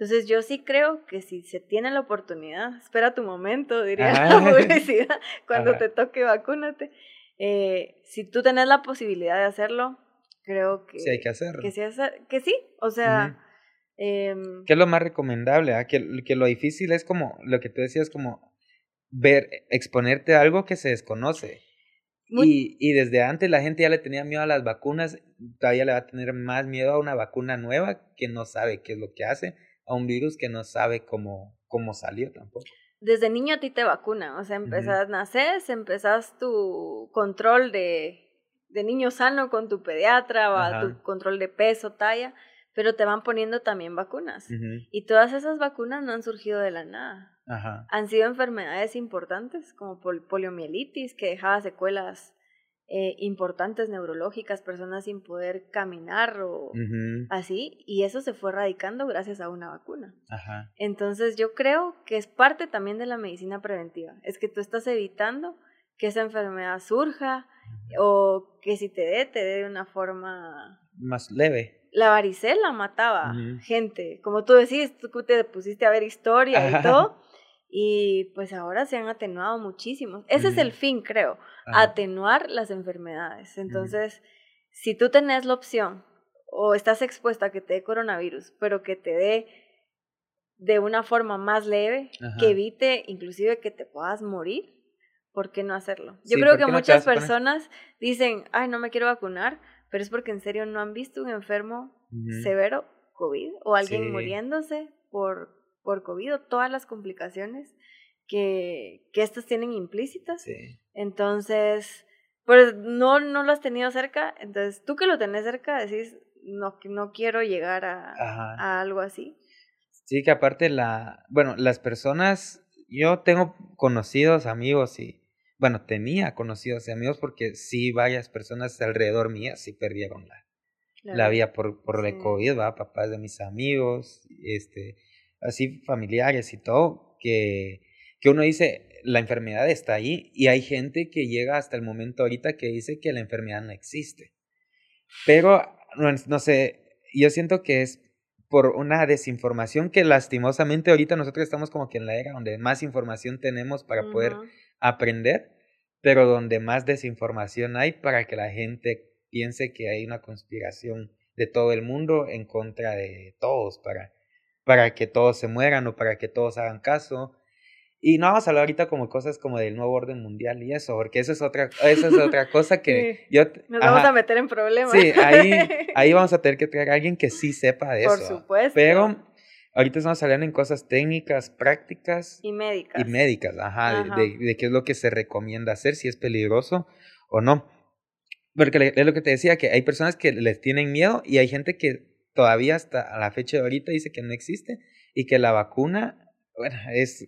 Entonces yo sí creo que si se tiene la oportunidad, espera tu momento, diría Ajá. la publicidad, cuando Ajá. te toque vacúnate. Eh, si tú tenés la posibilidad de hacerlo, creo que Sí, hay que hacerlo. que sí, hace- que sí. o sea, Ujú. em, ¿Qué es lo más recomendable? ah? Que, que lo difícil es como, lo que tú decías, como ver, exponerte a algo que se desconoce. Muy- Y, y desde antes la gente ya le tenía miedo a las vacunas, todavía le va a tener más miedo a una vacuna nueva que no sabe qué es lo que hace, a un virus que no sabe cómo, cómo salió tampoco. desde niño a ti te vacunan, o sea, empezás, naces, empezás tu control de, de niño sano con tu pediatra, o a tu control de peso, talla, pero te van poniendo también vacunas. Y todas esas vacunas no han surgido de la nada. Ajá. Han sido enfermedades importantes como pol- poliomielitis, que dejaba secuelas eh, importantes neurológicas, personas sin poder caminar o así, y eso se fue erradicando gracias a una vacuna. Ajá. Entonces yo creo que es parte también de la medicina preventiva, es que tú estás evitando que esa enfermedad surja o que si te dé, te dé de una forma... Más leve. La varicela mataba gente, como tú decís, tú te pusiste a ver historia y todo, y pues ahora se han atenuado muchísimo. Ese es el fin, creo, Ajá. atenuar las enfermedades. Entonces, si tú tenés la opción o estás expuesta a que te dé coronavirus, pero que te dé de una forma más leve, Ajá. que evite inclusive que te puedas morir, ¿por qué no hacerlo? Yo Sí, creo ¿por que no muchas poner? personas dicen, ay, no me quiero vacunar, pero es porque en serio no han visto un enfermo severo COVID o alguien Sí. muriéndose por, por COVID o todas las complicaciones que, que estas tienen implícitas. Sí. Entonces, pues no, no lo has tenido cerca. Entonces, tú que lo tenés cerca decís, no, que no quiero llegar a, a algo así. Sí, que aparte la, bueno, las personas, yo tengo conocidos, amigos y, bueno, tenía conocidos y amigos porque sí varias personas alrededor mía sí perdieron la, la vida por, por el COVID, va, papás de mis amigos, este, así familiares y todo, que, que uno dice, la enfermedad está ahí y hay gente que llega hasta el momento ahorita que dice que la enfermedad no existe. Pero, no, no sé, yo siento que es por una desinformación que lastimosamente ahorita nosotros estamos como que en la era donde más información tenemos para poder aprender, pero donde más desinformación hay para que la gente piense que hay una conspiración de todo el mundo en contra de todos, para, para que todos se mueran o para que todos hagan caso y no vamos a hablar ahorita como cosas como del nuevo orden mundial y eso, porque eso es otra, eso es otra cosa que yo... Nos vamos a meter en problemas. Sí, ahí, ahí vamos a tener que traer a alguien que sí sepa de eso. Por supuesto. Pero ahorita estamos hablando en cosas técnicas, prácticas. Y médicas. Y médicas, ajá, De, de, qué es lo que se recomienda hacer, si es peligroso o no. Porque es lo que te decía, que hay personas que les tienen miedo y hay gente que todavía hasta a la fecha de ahorita dice que no existe y que la vacuna, bueno, es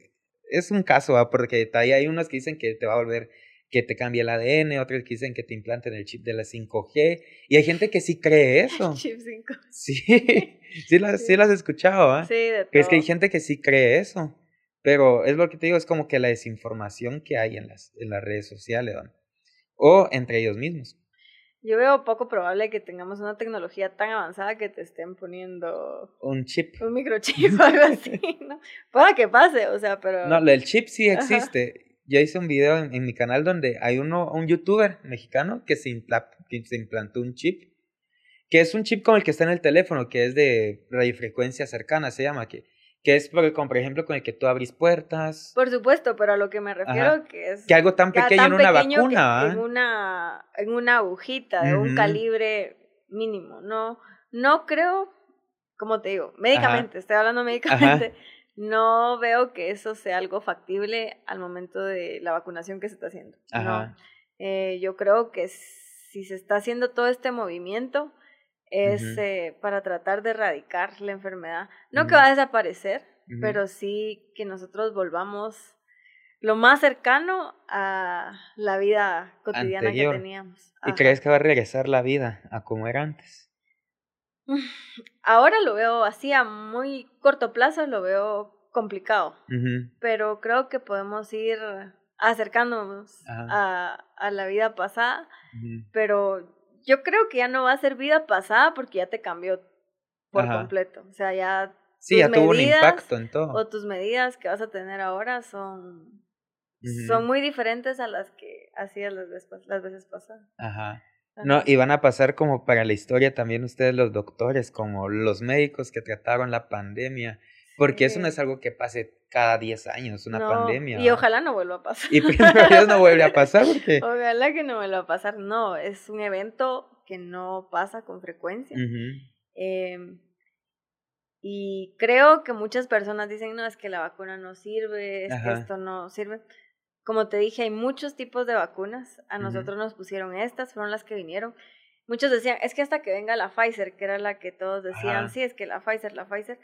es un caso, porque ahí hay unos que dicen que te va a volver, que te cambie el ADN, otros que dicen que te implanten el chip de la 5G, y hay gente que sí cree eso. Chip 5. Sí, sí las, sí. has escuchado, ¿ah? Sí, de todo. Es que hay gente que sí cree eso, pero es lo que te digo, es como que la desinformación que hay en las, en las redes sociales, o entre ellos mismos. Yo veo poco probable que tengamos una tecnología tan avanzada que te estén poniendo un chip. Un microchip o algo así, ¿no? Pueda que pase, o sea, pero... No, el chip sí existe. Yo hice un video en, mi canal donde hay uno, un youtuber mexicano que se, que se implantó un chip, que es un chip como el que está en el teléfono, que es de radiofrecuencia cercana, se llama, que que es por, como por ejemplo con el que tú abrís puertas. Por supuesto, pero a lo que me refiero que es... Que algo tan pequeño en una vacuna. En una, en una agujita de un calibre mínimo. No, no creo, como te digo, médicamente, estoy hablando médicamente, no veo que eso sea algo factible al momento de la vacunación que se está haciendo. No. Eh, yo creo que si se está haciendo todo este movimiento es eh, para tratar de erradicar la enfermedad. No que va a desaparecer, pero sí que nosotros volvamos lo más cercano a la vida cotidiana que teníamos. ¿Y crees que va a regresar la vida a como era antes? Ahora lo veo así a muy corto plazo, lo veo complicado, pero creo que podemos ir acercándonos a, a, la vida pasada, pero yo creo que ya no va a ser vida pasada porque ya te cambió por completo. O sea, ya. Sí, ya tuvo un impacto en todo. O tus medidas que vas a tener ahora son. Son muy diferentes a las que hacías las veces, las veces pasadas. Ajá. No, y van a pasar como para la historia también ustedes los doctores, como los médicos que trataron la pandemia, porque eso no es algo que pase cada 10 años, una pandemia. Y ojalá no vuelva a pasar. Y primero no vuelve a pasar porque... Ojalá que no vuelva a pasar. No, es un evento que no pasa con frecuencia. Em, y creo que muchas personas dicen, no, es que la vacuna no sirve, es que esto no sirve. Como te dije, hay muchos tipos de vacunas. A nosotros nos pusieron estas, fueron las que vinieron. Muchos decían, es que hasta que venga la Pfizer, que era la que todos decían, sí, es que la Pfizer, la Pfizer.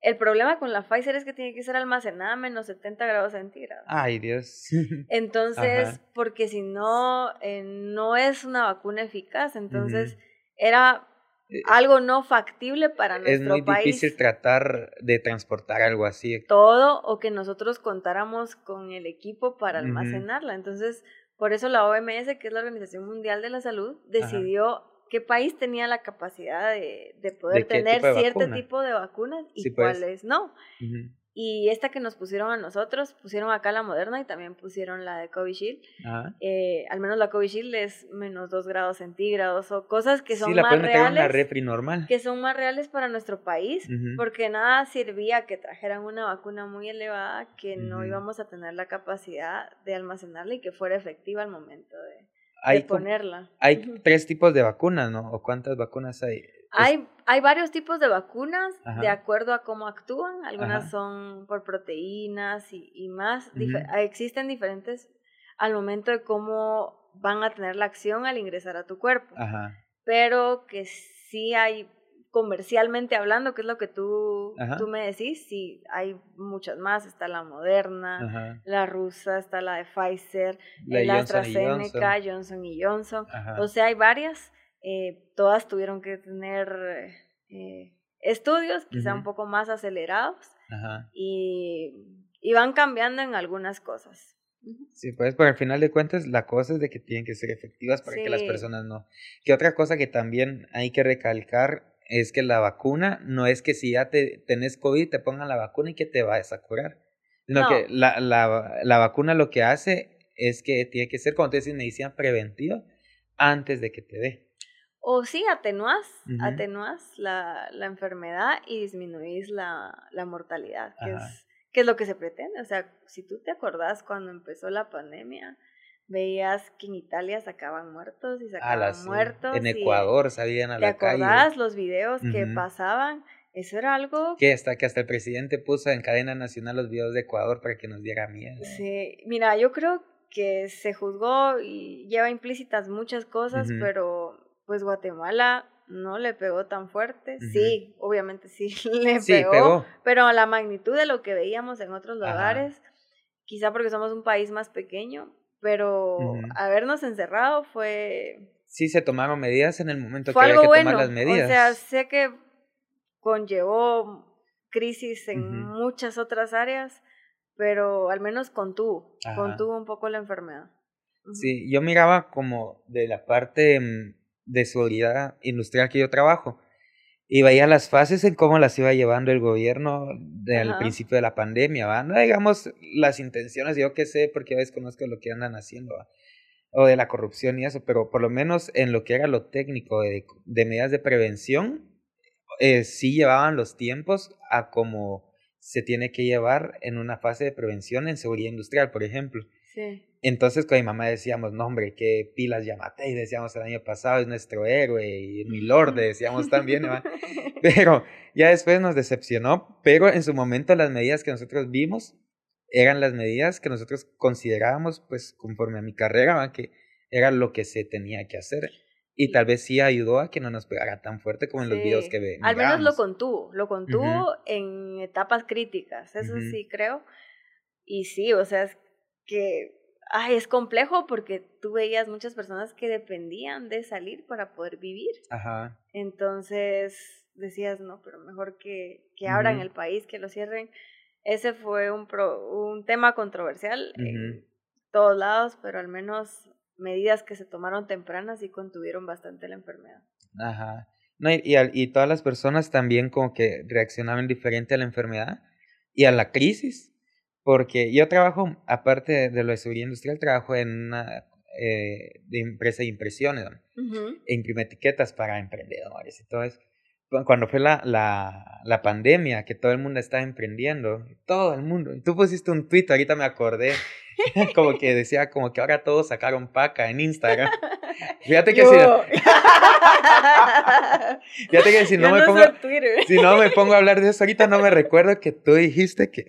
El problema con la Pfizer es que tiene que ser almacenada a menos 70 grados centígrados. Ay, Dios. Entonces, porque si no, eh, no es una vacuna eficaz. Entonces, era eh, algo no factible para nuestro país. Es muy difícil tratar de transportar algo así. Todo, o que nosotros contáramos con el equipo para almacenarla. Entonces, por eso la OMS, que es la Organización Mundial de la Salud, decidió qué país tenía la capacidad de, de poder tener cierto tipo de vacunas y pues. cuáles no. Y esta que nos pusieron a nosotros, pusieron acá la Moderna y también pusieron la de Covishield. Eh, al menos la Covishield es menos 2 grados centígrados o cosas que son más reales. refri normal. Que son más reales para nuestro país, porque nada servía que trajeran una vacuna muy elevada que no íbamos a tener la capacidad de almacenarla y que fuera efectiva al momento de, hay, ponerla. Hay tres tipos de vacunas, ¿no? ¿O cuántas vacunas hay? Hay, hay varios tipos de vacunas de acuerdo a cómo actúan. Algunas son por proteínas y, y más. Existen diferentes al momento de cómo van a tener la acción al ingresar a tu cuerpo. Pero que sí hay comercialmente hablando, que es lo que tú, tú me decís, sí, hay muchas más, está la Moderna, la rusa, está la de Pfizer, la, AstraZeneca, Johnson. Y Johnson, o sea, hay varias eh, todas tuvieron que tener eh, estudios, quizá un poco más acelerados, y, y van cambiando en algunas cosas. Sí, pues, pero al final de cuentas la cosa es de que tienen que ser efectivas para que las personas no. Que otra cosa que también hay que recalcar es que la vacuna no es que si ya te tenés COVID te pongan la vacuna y que te vayas a curar. Sino que la, la, la, vacuna lo que hace es que tiene que ser, como te decís, medicina preventiva antes de que te dé. O sí, atenuas, atenuas la, la, enfermedad y disminuís la, la mortalidad, que es ¿Qué es lo que se pretende. O sea, si tú te acordás cuando empezó la pandemia, veías que en Italia sacaban muertos y sacaban muertos. En Ecuador salían a la calle. ¿Te acordás los videos que pasaban? Eso era algo... Que hasta, que hasta el presidente puso en cadena nacional los videos de Ecuador para que nos diera miedo. Sí, mira, yo creo que se juzgó y lleva implícitas muchas cosas, pero pues Guatemala no le pegó tan fuerte. Sí, obviamente sí le pegó, pero a la magnitud de lo que veíamos en otros lugares, quizá porque somos un país más pequeño, pero habernos encerrado fue... Sí, se tomaron medidas en el momento que había que tomar las medidas. O sea, sé que conllevó crisis en muchas otras áreas, pero al menos contuvo, contuvo un poco la enfermedad. Sí, yo miraba como de la parte mm, de seguridad industrial que yo trabajo. Y veía las fases en cómo las iba llevando el gobierno al principio de la pandemia, ¿va? No digamos las intenciones, yo qué sé, porque a veces conozco lo que andan haciendo, o de la corrupción y eso, pero por lo menos en lo que era lo técnico de, de medidas de prevención, eh, sí llevaban los tiempos a como se tiene que llevar en una fase de prevención en seguridad industrial, por ejemplo. Sí. Entonces con mi mamá decíamos, no hombre, qué pilas Yamate, y decíamos el año pasado, es nuestro héroe, y mi lord, decíamos también, pero ya después nos decepcionó, pero en su momento las medidas que nosotros vimos eran las medidas que nosotros considerábamos, pues conforme a mi carrera, que era lo que se tenía que hacer. Y tal vez sí ayudó a que no nos pegara tan fuerte como en los videos que ve. Al menos lo contuvo, lo contuvo en etapas críticas, eso sí creo. Y sí, o sea, es que ay, es complejo porque tú veías muchas personas que dependían de salir para poder vivir. Ajá. Entonces decías, no, pero mejor que, que abran el país, que lo cierren. Ese fue un, pro, un tema controversial en todos lados, pero al menos medidas que se tomaron tempranas y contuvieron bastante la enfermedad. Ajá. No, y, y, y todas las personas también como que reaccionaban diferente a la enfermedad y a la crisis. Porque yo trabajo, aparte de lo de seguridad industrial, trabajo en una eh, de empresa de impresiones, e imprime etiquetas para emprendedores y todo eso. Cuando fue la, la, la pandemia, que todo el mundo estaba emprendiendo, todo el mundo. Tú pusiste un tweet, ahorita me acordé, como que decía como que ahora todos sacaron paca en Instagram. Fíjate que si, fíjate que si no, me pongo si no me pongo a hablar de eso ahorita no me recuerdo que tú dijiste que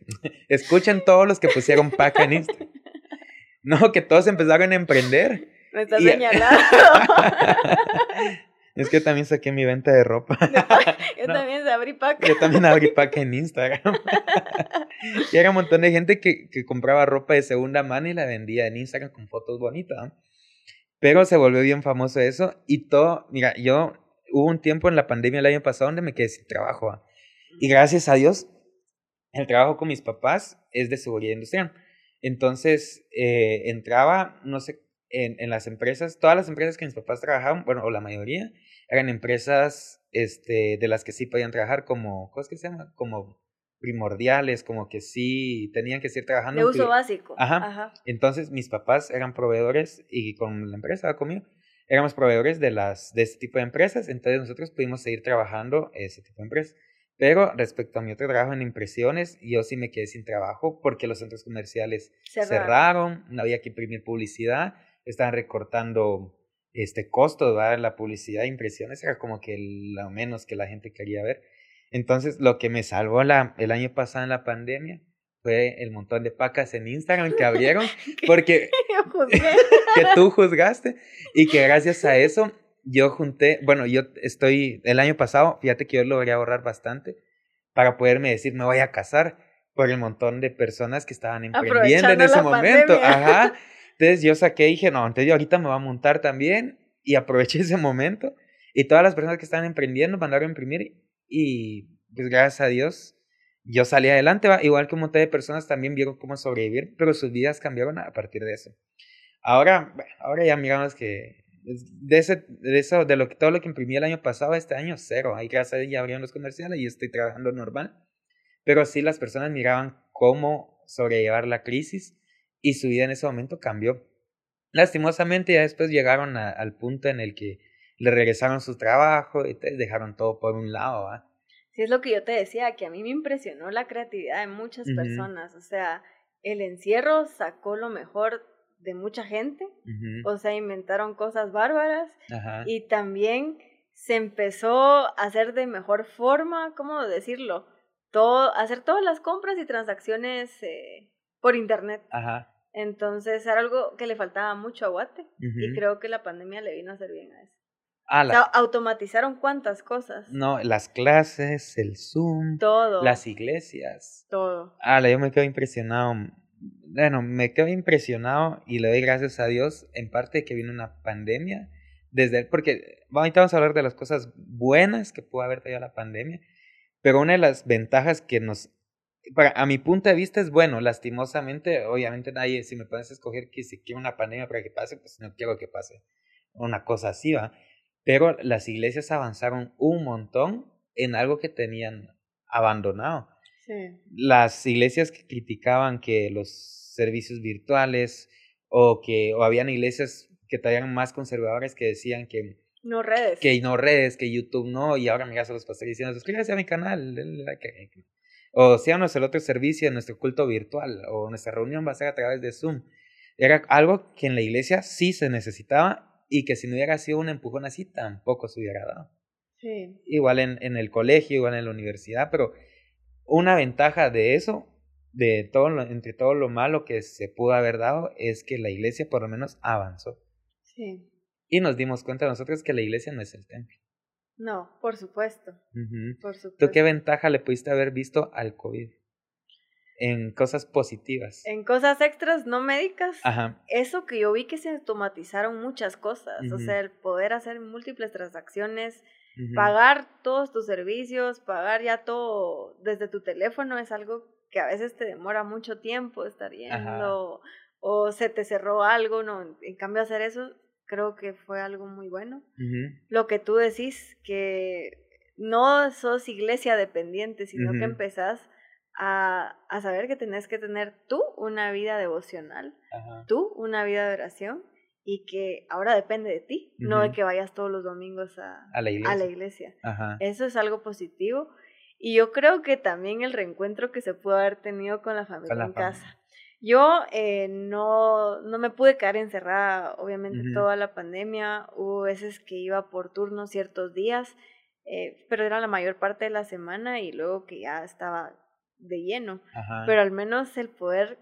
escuchen todos los que pusieron paca en Instagram. No, que todos empezaron a emprender. Me estás señalando. Es que también saqué mi venta de ropa. Yo también abrí paca. Yo también abrí paca en Instagram. y era un montón de gente que, que, compraba ropa de segunda mano y la vendía en Instagram con fotos bonitas. Pero se volvió bien famoso eso y todo, mira, yo hubo un tiempo en la pandemia el año pasado donde me quedé sin trabajo. Y gracias a Dios, el trabajo con mis papás es de seguridad industrial. Entonces, eh, entraba, no sé, en, en, las empresas, todas las empresas que mis papás trabajaban, bueno, o la mayoría, eran empresas este, de las que sí podían trabajar como, ¿cómo es que se llama? Como primordiales, como que sí tenían que seguir trabajando. De uso básico. Ajá. Entonces mis papás eran proveedores y con la empresa conmigo éramos proveedores de, las, de este tipo de empresas, entonces nosotros pudimos seguir trabajando ese tipo de empresas. Pero respecto a mi otro trabajo en impresiones, yo sí me quedé sin trabajo porque los centros comerciales cerraron, no había que imprimir publicidad, estaban recortando este costo de la publicidad de impresiones, era como que lo menos que la gente quería ver. Entonces, lo que me salvó la, el año pasado en la pandemia fue el montón de pacas en Instagram que abrieron, porque que tú juzgaste y que gracias a eso yo junté, bueno, yo estoy, el año pasado, fíjate que yo logré ahorrar bastante para poderme decir, me voy a casar por el montón de personas que estaban emprendiendo en ese momento. Ajá. Entonces yo saqué y dije, no, entonces yo ahorita me voy a montar también y aproveché ese momento y todas las personas que estaban emprendiendo mandaron a imprimir y pues gracias a Dios yo salí adelante, igual que un montón de personas también vieron cómo sobrevivir, pero sus vidas cambiaron a partir de eso. Ahora, bueno, ahora ya miramos que de, ese, de eso, de lo que, todo lo que imprimí el año pasado, este año cero. Ahí gracias a Dios ya abrieron los comerciales y estoy trabajando normal. Pero sí las personas miraban cómo sobrellevar la crisis y su vida en ese momento cambió. Lastimosamente ya después llegaron al punto en el que le regresaron su trabajo y dejaron todo por un lado. Sí, es lo que yo te decía, que a mí me impresionó la creatividad de muchas personas. O sea, el encierro sacó lo mejor de mucha gente, o sea, inventaron cosas bárbaras y también se empezó a hacer de mejor forma, ¿cómo decirlo? Todo, hacer todas las compras y transacciones eh, por internet. Ajá. Entonces era algo que le faltaba mucho a Guate y creo que la pandemia le vino a hacer bien a eso. Ah, automatizaron cuántas cosas. No, las clases, el Zoom, todo. Las iglesias. Todo. Ah, yo me quedo impresionado. Bueno, me quedo impresionado y le doy gracias a Dios en parte que vino una pandemia. Desde porque ahorita vamos a hablar de las cosas buenas que pudo haber tenido la pandemia, pero una de las ventajas que nos para, a mi punto de vista es bueno, lastimosamente, obviamente nadie, si me puedes escoger que si quiero una pandemia para que pase, pues no quiero que pase una cosa así, va. Pero las iglesias avanzaron un montón en algo que tenían abandonado. Las iglesias que criticaban que los servicios virtuales o que o habían iglesias que traían más conservadores que decían que no redes. Que no redes, que YouTube no, y ahora miras a los pastores diciendo, suscríbase a mi canal, o síganos el otro servicio, nuestro culto virtual, o nuestra reunión va a ser a través de Zoom. Era algo que en la iglesia sí se necesitaba y que si no hubiera sido un empujón así, tampoco se hubiera dado. Sí. Igual en, en el colegio, igual en la universidad, pero una ventaja de eso, de todo lo, entre todo lo malo que se pudo haber dado, es que la iglesia por lo menos avanzó. Sí. Y nos dimos cuenta nosotros que la iglesia no es el templo. No, por supuesto. por supuesto. ¿Tú qué ventaja le pudiste haber visto al COVID? en cosas positivas. En cosas extras no médicas. Ajá. Eso que yo vi que se automatizaron muchas cosas. O sea, el poder hacer múltiples transacciones, pagar todos tus servicios, pagar ya todo desde tu teléfono es algo que a veces te demora mucho tiempo estar yendo o se te cerró algo, no. En cambio hacer eso creo que fue algo muy bueno. Lo que tú decís que no sos iglesia dependiente, sino que empezás a, a, saber que tenés que tener tú una vida devocional, tú una vida de oración y que ahora depende de ti, no de que vayas todos los domingos a, a la iglesia. Eso es algo positivo y yo creo que también el reencuentro que se pudo haber tenido con la familia en casa. Yo eh, no, no me pude quedar encerrada, obviamente, toda la pandemia. Hubo veces que iba por turnos ciertos días, eh, pero era la mayor parte de la semana y luego que ya estaba de lleno, pero al menos el poder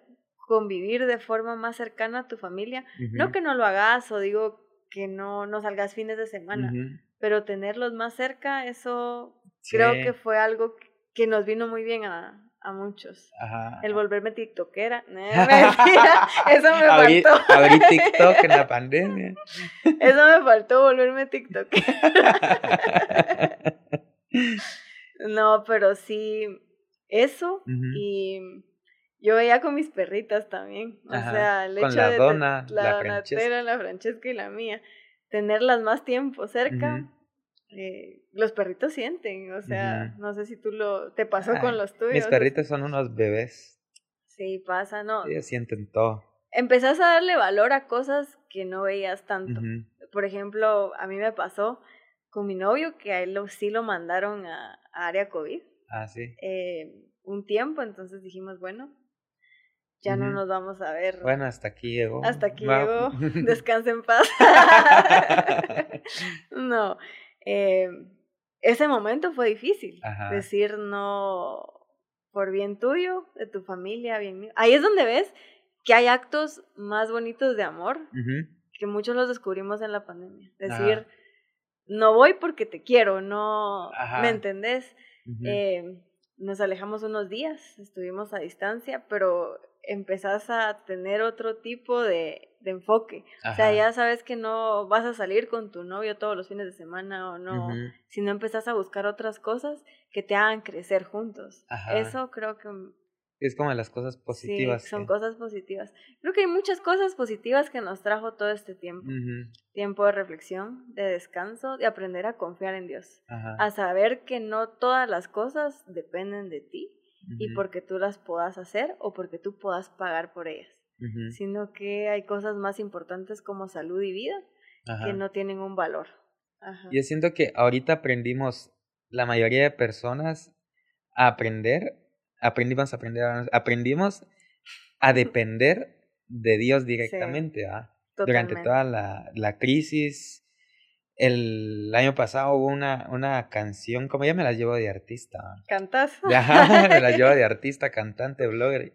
convivir de forma más cercana a tu familia, no que no lo hagas o digo que no, no salgas fines de semana, pero tenerlos más cerca, eso creo que fue algo que nos vino muy bien a, a muchos. El volverme tiktokera. eso me faltó. Abrí TikTok en la pandemia. Eso me faltó, volverme tiktokera. no, pero sí, eso y yo veía con mis perritas también, o sea, el hecho la de dona, la, la Francesca. la Francesca y la mía, tenerlas más tiempo cerca, eh, los perritos sienten, o sea, no sé si tú lo te pasó con los tuyos. Mis perritos son unos bebés. Sí, pasa, ¿no? Ellos sienten todo. Empezás a darle valor a cosas que no veías tanto. Por ejemplo, a mí me pasó con mi novio que a él sí lo mandaron a, a área COVID. Ah, sí. Eh, un tiempo, entonces dijimos, bueno, ya no nos vamos a ver. Bueno, hasta aquí llegó. Hasta aquí llegó. Descanse en paz. no. Eh, ese momento fue difícil. Decir no por bien tuyo, de tu familia, bien mío. Ahí es donde ves que hay actos más bonitos de amor que muchos los descubrimos en la pandemia. Decir, no voy porque te quiero, no, ¿me entendés? Eh, nos alejamos unos días, estuvimos a distancia, pero empezás a tener otro tipo de, de enfoque. O sea, ya sabes que no vas a salir con tu novio todos los fines de semana o no, si no empezás a buscar otras cosas que te hagan crecer juntos. Eso creo que... Es como las cosas positivas. Sí, son cosas positivas. Creo que hay muchas cosas positivas que nos trajo todo este tiempo. Tiempo de reflexión, de descanso, de aprender a confiar en Dios. A saber que no todas las cosas dependen de ti y porque tú las puedas hacer o porque tú puedas pagar por ellas sino que hay cosas más importantes como salud y vida que no tienen un valor. Yo siento que ahorita aprendimos, la mayoría de personas, a aprender, aprendimos a aprender, aprendimos a depender de Dios directamente, Durante toda la, la crisis, el año pasado hubo una, una canción, como ya me la llevo de artista. ¿Cantas? me la llevo de artista, cantante, blogger.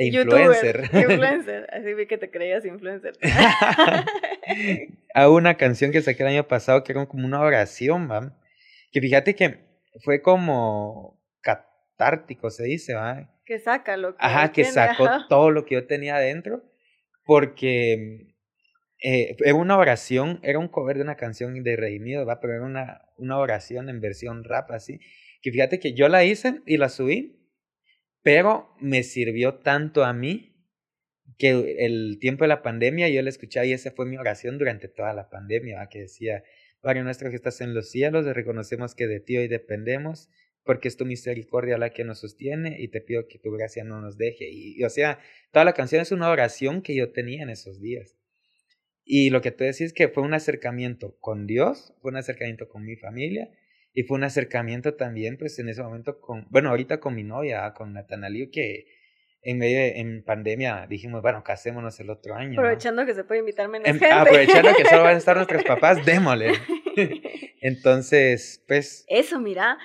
E influencer. influencer. Así vi que te creías influencer. a una canción que saqué el año pasado que era como una oración, ¿va? Que fíjate que fue como catártico, se dice, ¿va? Que saca lo que. Ajá, que sacó todo lo que yo tenía adentro. Porque eh, era una oración, era un cover de una canción de Redimido, ¿va? Pero era una, una oración en versión rap, así. Que fíjate que yo la hice y la subí pero me sirvió tanto a mí que el tiempo de la pandemia yo la escuchaba y esa fue mi oración durante toda la pandemia, que decía, Padre nuestro que estás en los cielos, reconocemos que de ti hoy dependemos, porque es tu misericordia la que nos sostiene y te pido que tu gracia no nos deje. Y, o sea, toda la canción es una oración que yo tenía en esos días. Y lo que tú decís es que fue un acercamiento con Dios, fue un acercamiento con mi familia y fue un acercamiento también, pues en ese momento con, bueno, ahorita con mi novia, con Natanalio, que en medio de, en pandemia dijimos, bueno, casémonos el otro año. Aprovechando que se puede invitar menos em, gente. Aprovechando que solo van a estar nuestros papás, démosle. Entonces, pues... Eso, mira,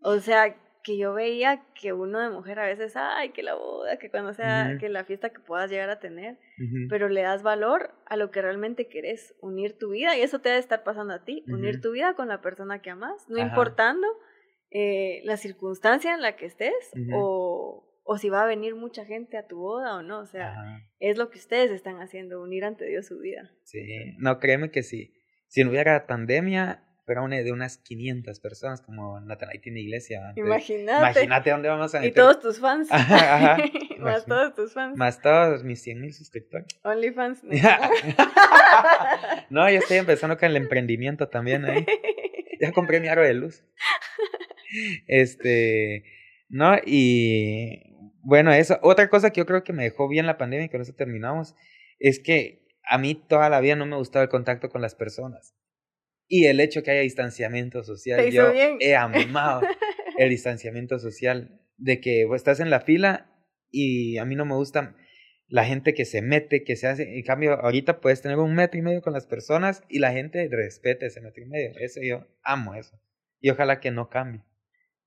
o sea, que yo veía que uno de mujer a veces, ay, que la boda, que cuando sea, que la fiesta que puedas llegar a tener, pero le das valor a lo que realmente querés, unir tu vida, y eso te debe estar pasando a ti, unir tu vida con la persona que amas, no importando eh, la circunstancia en la que estés o, o, si va a venir mucha gente a tu boda o no, o sea, es lo que ustedes están haciendo, unir ante Dios su vida. Sí, no, créeme que sí. Si no hubiera pandemia, pero una de unas 500 personas como Natanael tiene iglesia. Imagínate. Imagínate dónde vamos a meter. Y todos tus fans. Ajá, más todos tus fans. Más todos mis 100 mil suscriptores. OnlyFans. no, yo estoy empezando con el emprendimiento también ahí. Ya compré mi aro de luz. Este, no, y bueno, eso. Otra cosa que yo creo que me dejó bien la pandemia y con eso terminamos, es que a mí toda la vida no me gustaba el contacto con las personas. Y el hecho que haya distanciamiento social, yo he amado el distanciamiento social, de que estás en la fila y a mí no me gusta la gente que se mete, que se hace, en cambio ahorita puedes tener un metro y medio con las personas y la gente respete ese metro y medio, eso yo amo eso y ojalá que no cambie.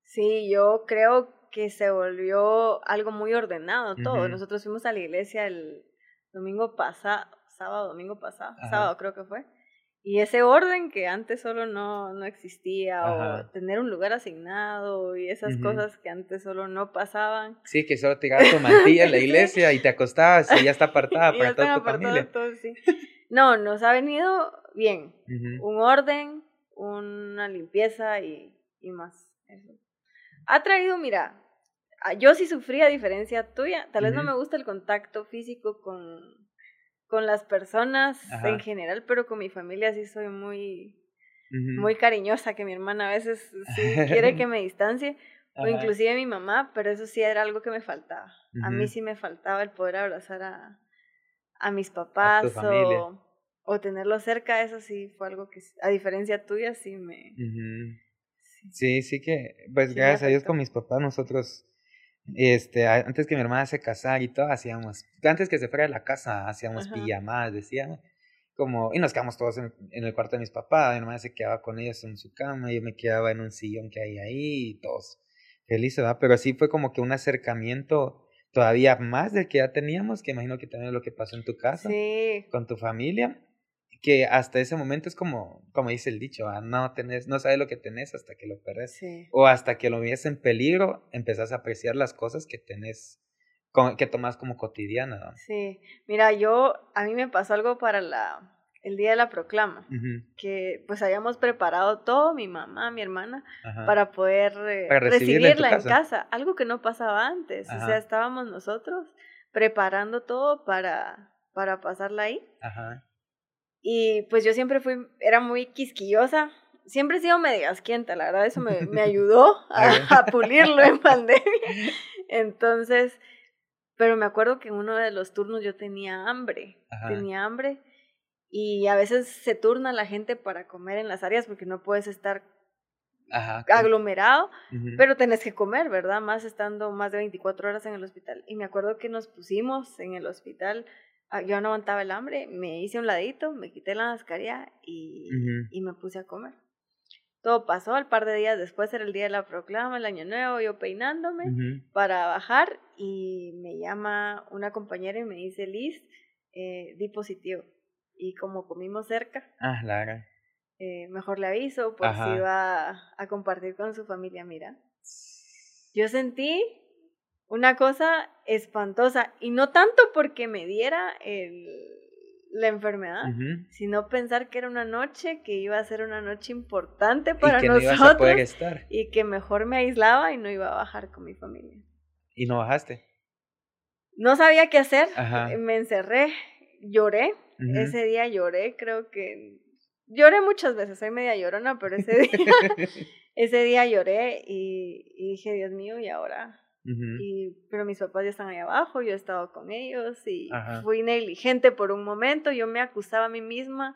Sí, yo creo que se volvió algo muy ordenado todo. Nosotros fuimos a la iglesia el domingo pasado, sábado, domingo pasado, sábado creo que fue. Y ese orden que antes solo no, no existía, o tener un lugar asignado y esas cosas que antes solo no pasaban. Sí, que solo te tu mantilla en la iglesia y te acostabas y ya está apartada para toda tu familia. No, nos ha venido bien. Un orden, una limpieza y, y más. Eso. Ha traído, mira, yo sí sufrí a diferencia tuya. Tal vez no me gusta el contacto físico con con las personas en general, pero con mi familia sí soy muy, muy cariñosa, que mi hermana a veces sí quiere que me distancie, o inclusive mi mamá, pero eso sí era algo que me faltaba. A mí sí me faltaba el poder abrazar a, a mis papás o, o tenerlos cerca, eso sí fue algo que, a diferencia tuya, sí me... Sí, sí, que, pues gracias a Dios con mis papás nosotros este, antes que mi hermana se casara y todo, hacíamos, antes que se fuera de la casa, hacíamos pijamadas, decíamos, como, y nos quedamos todos en, el cuarto de mis papás, mi hermana se quedaba con ellos en su cama, yo me quedaba en un sillón que hay ahí, y todos felices, ¿verdad? Pero sí fue como que un acercamiento todavía más del que ya teníamos, que imagino que también es lo que pasó en tu casa, con tu familia, que hasta ese momento es como, como dice el dicho, no tenés, no sabes lo que tenés hasta que lo perdés. O hasta que lo ves en peligro, empezás a apreciar las cosas que tenés que tomas como cotidiana. ¿no? Sí, mira, yo, a mí me pasó algo para la, el día de la proclama, que pues habíamos preparado todo, mi mamá, mi hermana, para poder eh, recibirla, en, casa. algo que no pasaba antes, o sea, estábamos nosotros preparando todo para, para pasarla ahí. Y pues yo siempre fui, era muy quisquillosa, siempre he sido medio asquienta, la verdad, eso me, me ayudó a, pulirlo en pandemia. Entonces, pero me acuerdo que en uno de los turnos yo tenía hambre, tenía hambre y a veces se turna la gente para comer en las áreas porque no puedes estar aglomerado, pero tenés que comer, ¿verdad? Más estando más de 24 horas en el hospital. Y me acuerdo que nos pusimos en el hospital, ah, yo no aguantaba el hambre, me hice un ladito, me quité la mascarilla y, y me puse a comer. Todo pasó, al par de días después era el día de la proclama, el año nuevo, yo peinándome para bajar y me llama una compañera y me dice, Liz, eh, di positivo. Y como comimos cerca, ah, la eh, mejor le aviso, pues iba a, compartir con su familia, mira. Yo sentí una cosa espantosa y no tanto porque me diera el, la enfermedad, sino pensar que era una noche que iba a ser una noche importante para nosotros y que mejor me aislaba y no iba a bajar con mi familia. ¿Y no bajaste? No sabía qué hacer, me encerré, lloré, ese día lloré, creo que lloré muchas veces, soy media llorona, pero ese día, ese día lloré y, y dije, Dios mío, ¿y ahora y, pero mis papás ya están ahí abajo, yo he estado con ellos y fui negligente por un momento, yo me acusaba a mí misma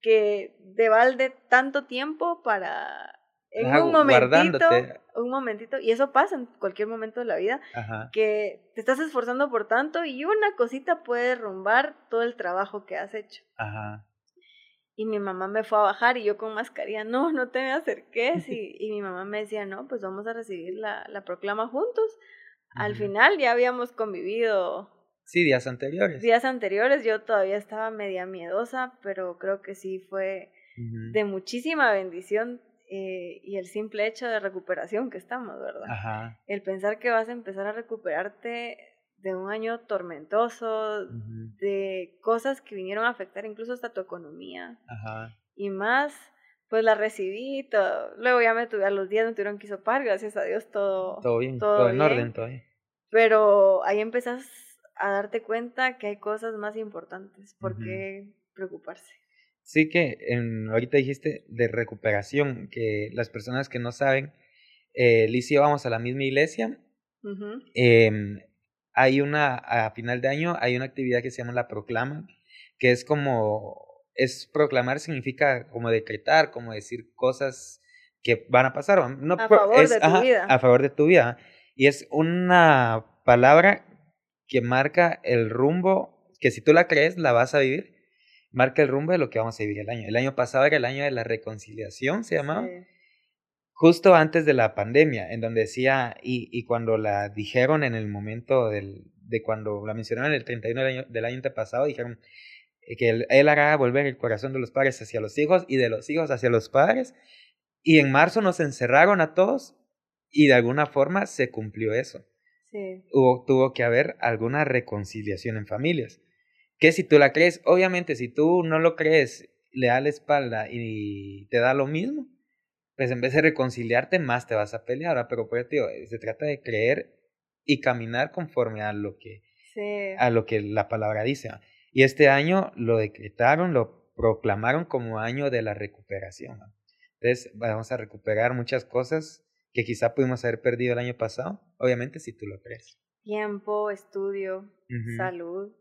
que de balde tanto tiempo para en un momentito, un momentito, y eso pasa en cualquier momento de la vida, que te estás esforzando por tanto y una cosita puede derrumbar todo el trabajo que has hecho. Y mi mamá me fue a bajar y yo con mascarilla, no, no te me acerques. Y, y mi mamá me decía, no, pues vamos a recibir la, la proclama juntos. Al final ya habíamos convivido. Sí, días anteriores. Días anteriores, yo todavía estaba media miedosa, pero creo que sí fue de muchísima bendición eh, y el simple hecho de recuperación que estamos, ¿verdad? Ajá. El pensar que vas a empezar a recuperarte de un año tormentoso, de cosas que vinieron a afectar incluso hasta tu economía. Ajá. Y más, pues la recibí, todo. luego ya me tuve a los días, me tuvieron que hisopar, gracias a Dios todo. Todo bien, todo, en orden, todo bien. Pero ahí empezás a darte cuenta que hay cosas más importantes, ¿por qué preocuparse? Sí que en, ahorita dijiste de recuperación, que las personas que no saben, eh, Liz y yo vamos a la misma iglesia. eh, hay una, a final de año, hay una actividad que se llama la proclama, que es como, es proclamar significa como decretar, como decir cosas que van a pasar. No, a favor de tu vida. A favor de tu vida. Y es una palabra que marca el rumbo, que si tú la crees, la vas a vivir, marca el rumbo de lo que vamos a vivir el año. El año pasado era el año de la reconciliación, se llamaba justo antes de la pandemia, en donde decía, y, y cuando la dijeron en el momento del, de cuando la mencionaron el 31 del año, del año pasado, dijeron eh, que él, él, hará volver el corazón de los padres hacia los hijos y de los hijos hacia los padres. Y en marzo nos encerraron a todos y de alguna forma se cumplió eso. Sí. Hubo, tuvo que haber alguna reconciliación en familias. Que si tú la crees, obviamente si tú no lo crees, le da la espalda y te da lo mismo, pues en vez de reconciliarte, más te vas a pelear. Pero pues, tío, eh, se trata de creer y caminar conforme a lo que, a lo que la palabra dice. Y este año lo decretaron, lo proclamaron como año de la recuperación. Entonces vamos a recuperar muchas cosas que quizá pudimos haber perdido el año pasado, obviamente si tú lo crees. Tiempo, estudio, salud,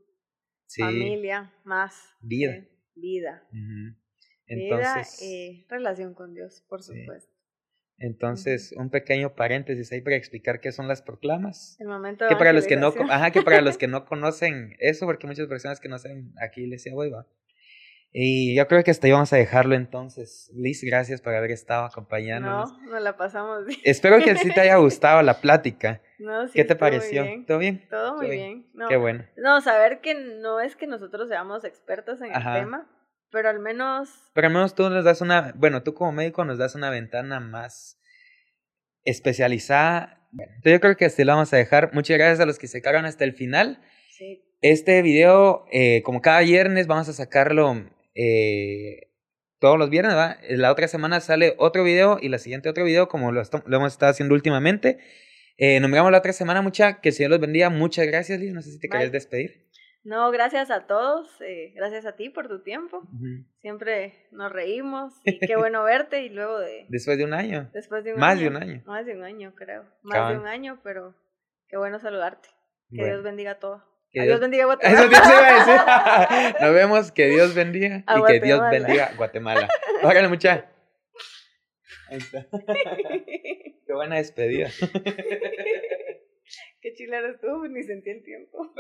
familia, más. Vida. vida. Entonces, eh, relación con Dios, por supuesto. Entonces, un pequeño paréntesis ahí para explicar qué son las proclamas. El momento que para los que no, ajá, que para los que no conocen eso, porque muchas personas que no saben aquí les decía hueva. Y yo creo que hasta ahí vamos a dejarlo entonces. Liz, gracias por haber estado acompañándonos. No, nos la pasamos bien. Espero que sí te haya gustado la plática. No, sí, ¿Qué te pareció? ¿Todo bien? Todo muy bien. Qué bueno. No, saber que no es que nosotros seamos expertos en el tema, pero al menos... Pero al menos tú nos das una, bueno, tú como médico nos das una ventana más especializada. Bueno, yo creo que así lo vamos a dejar. Muchas gracias a los que se quedaron hasta el final. Sí. Este video, eh, como cada viernes, vamos a sacarlo eh, todos los viernes, ¿va? La otra semana sale otro video y la siguiente otro video, como lo hemos estado haciendo últimamente. Eh, nos vemos la otra semana, mucha. Que el Señor los bendiga. Muchas gracias, Liz. No sé si te Bye. querés despedir. No, gracias a todos, eh, gracias a ti por tu tiempo. Siempre nos reímos y qué bueno verte y luego de Después de un año. después de un Más año. de un año. Más de un año, creo. Más Cabal. de un año, pero qué bueno saludarte. Que Bueno, Dios bendiga a todo. que Adiós Dios- bendiga a Eso Guatemala. te iba a decir. Nos vemos. Que Dios bendiga. A y que Dios bendiga Guatemala. Háganle mucha. Ahí está. Qué buena despedida. qué chilero estuvo, ni sentí el tiempo.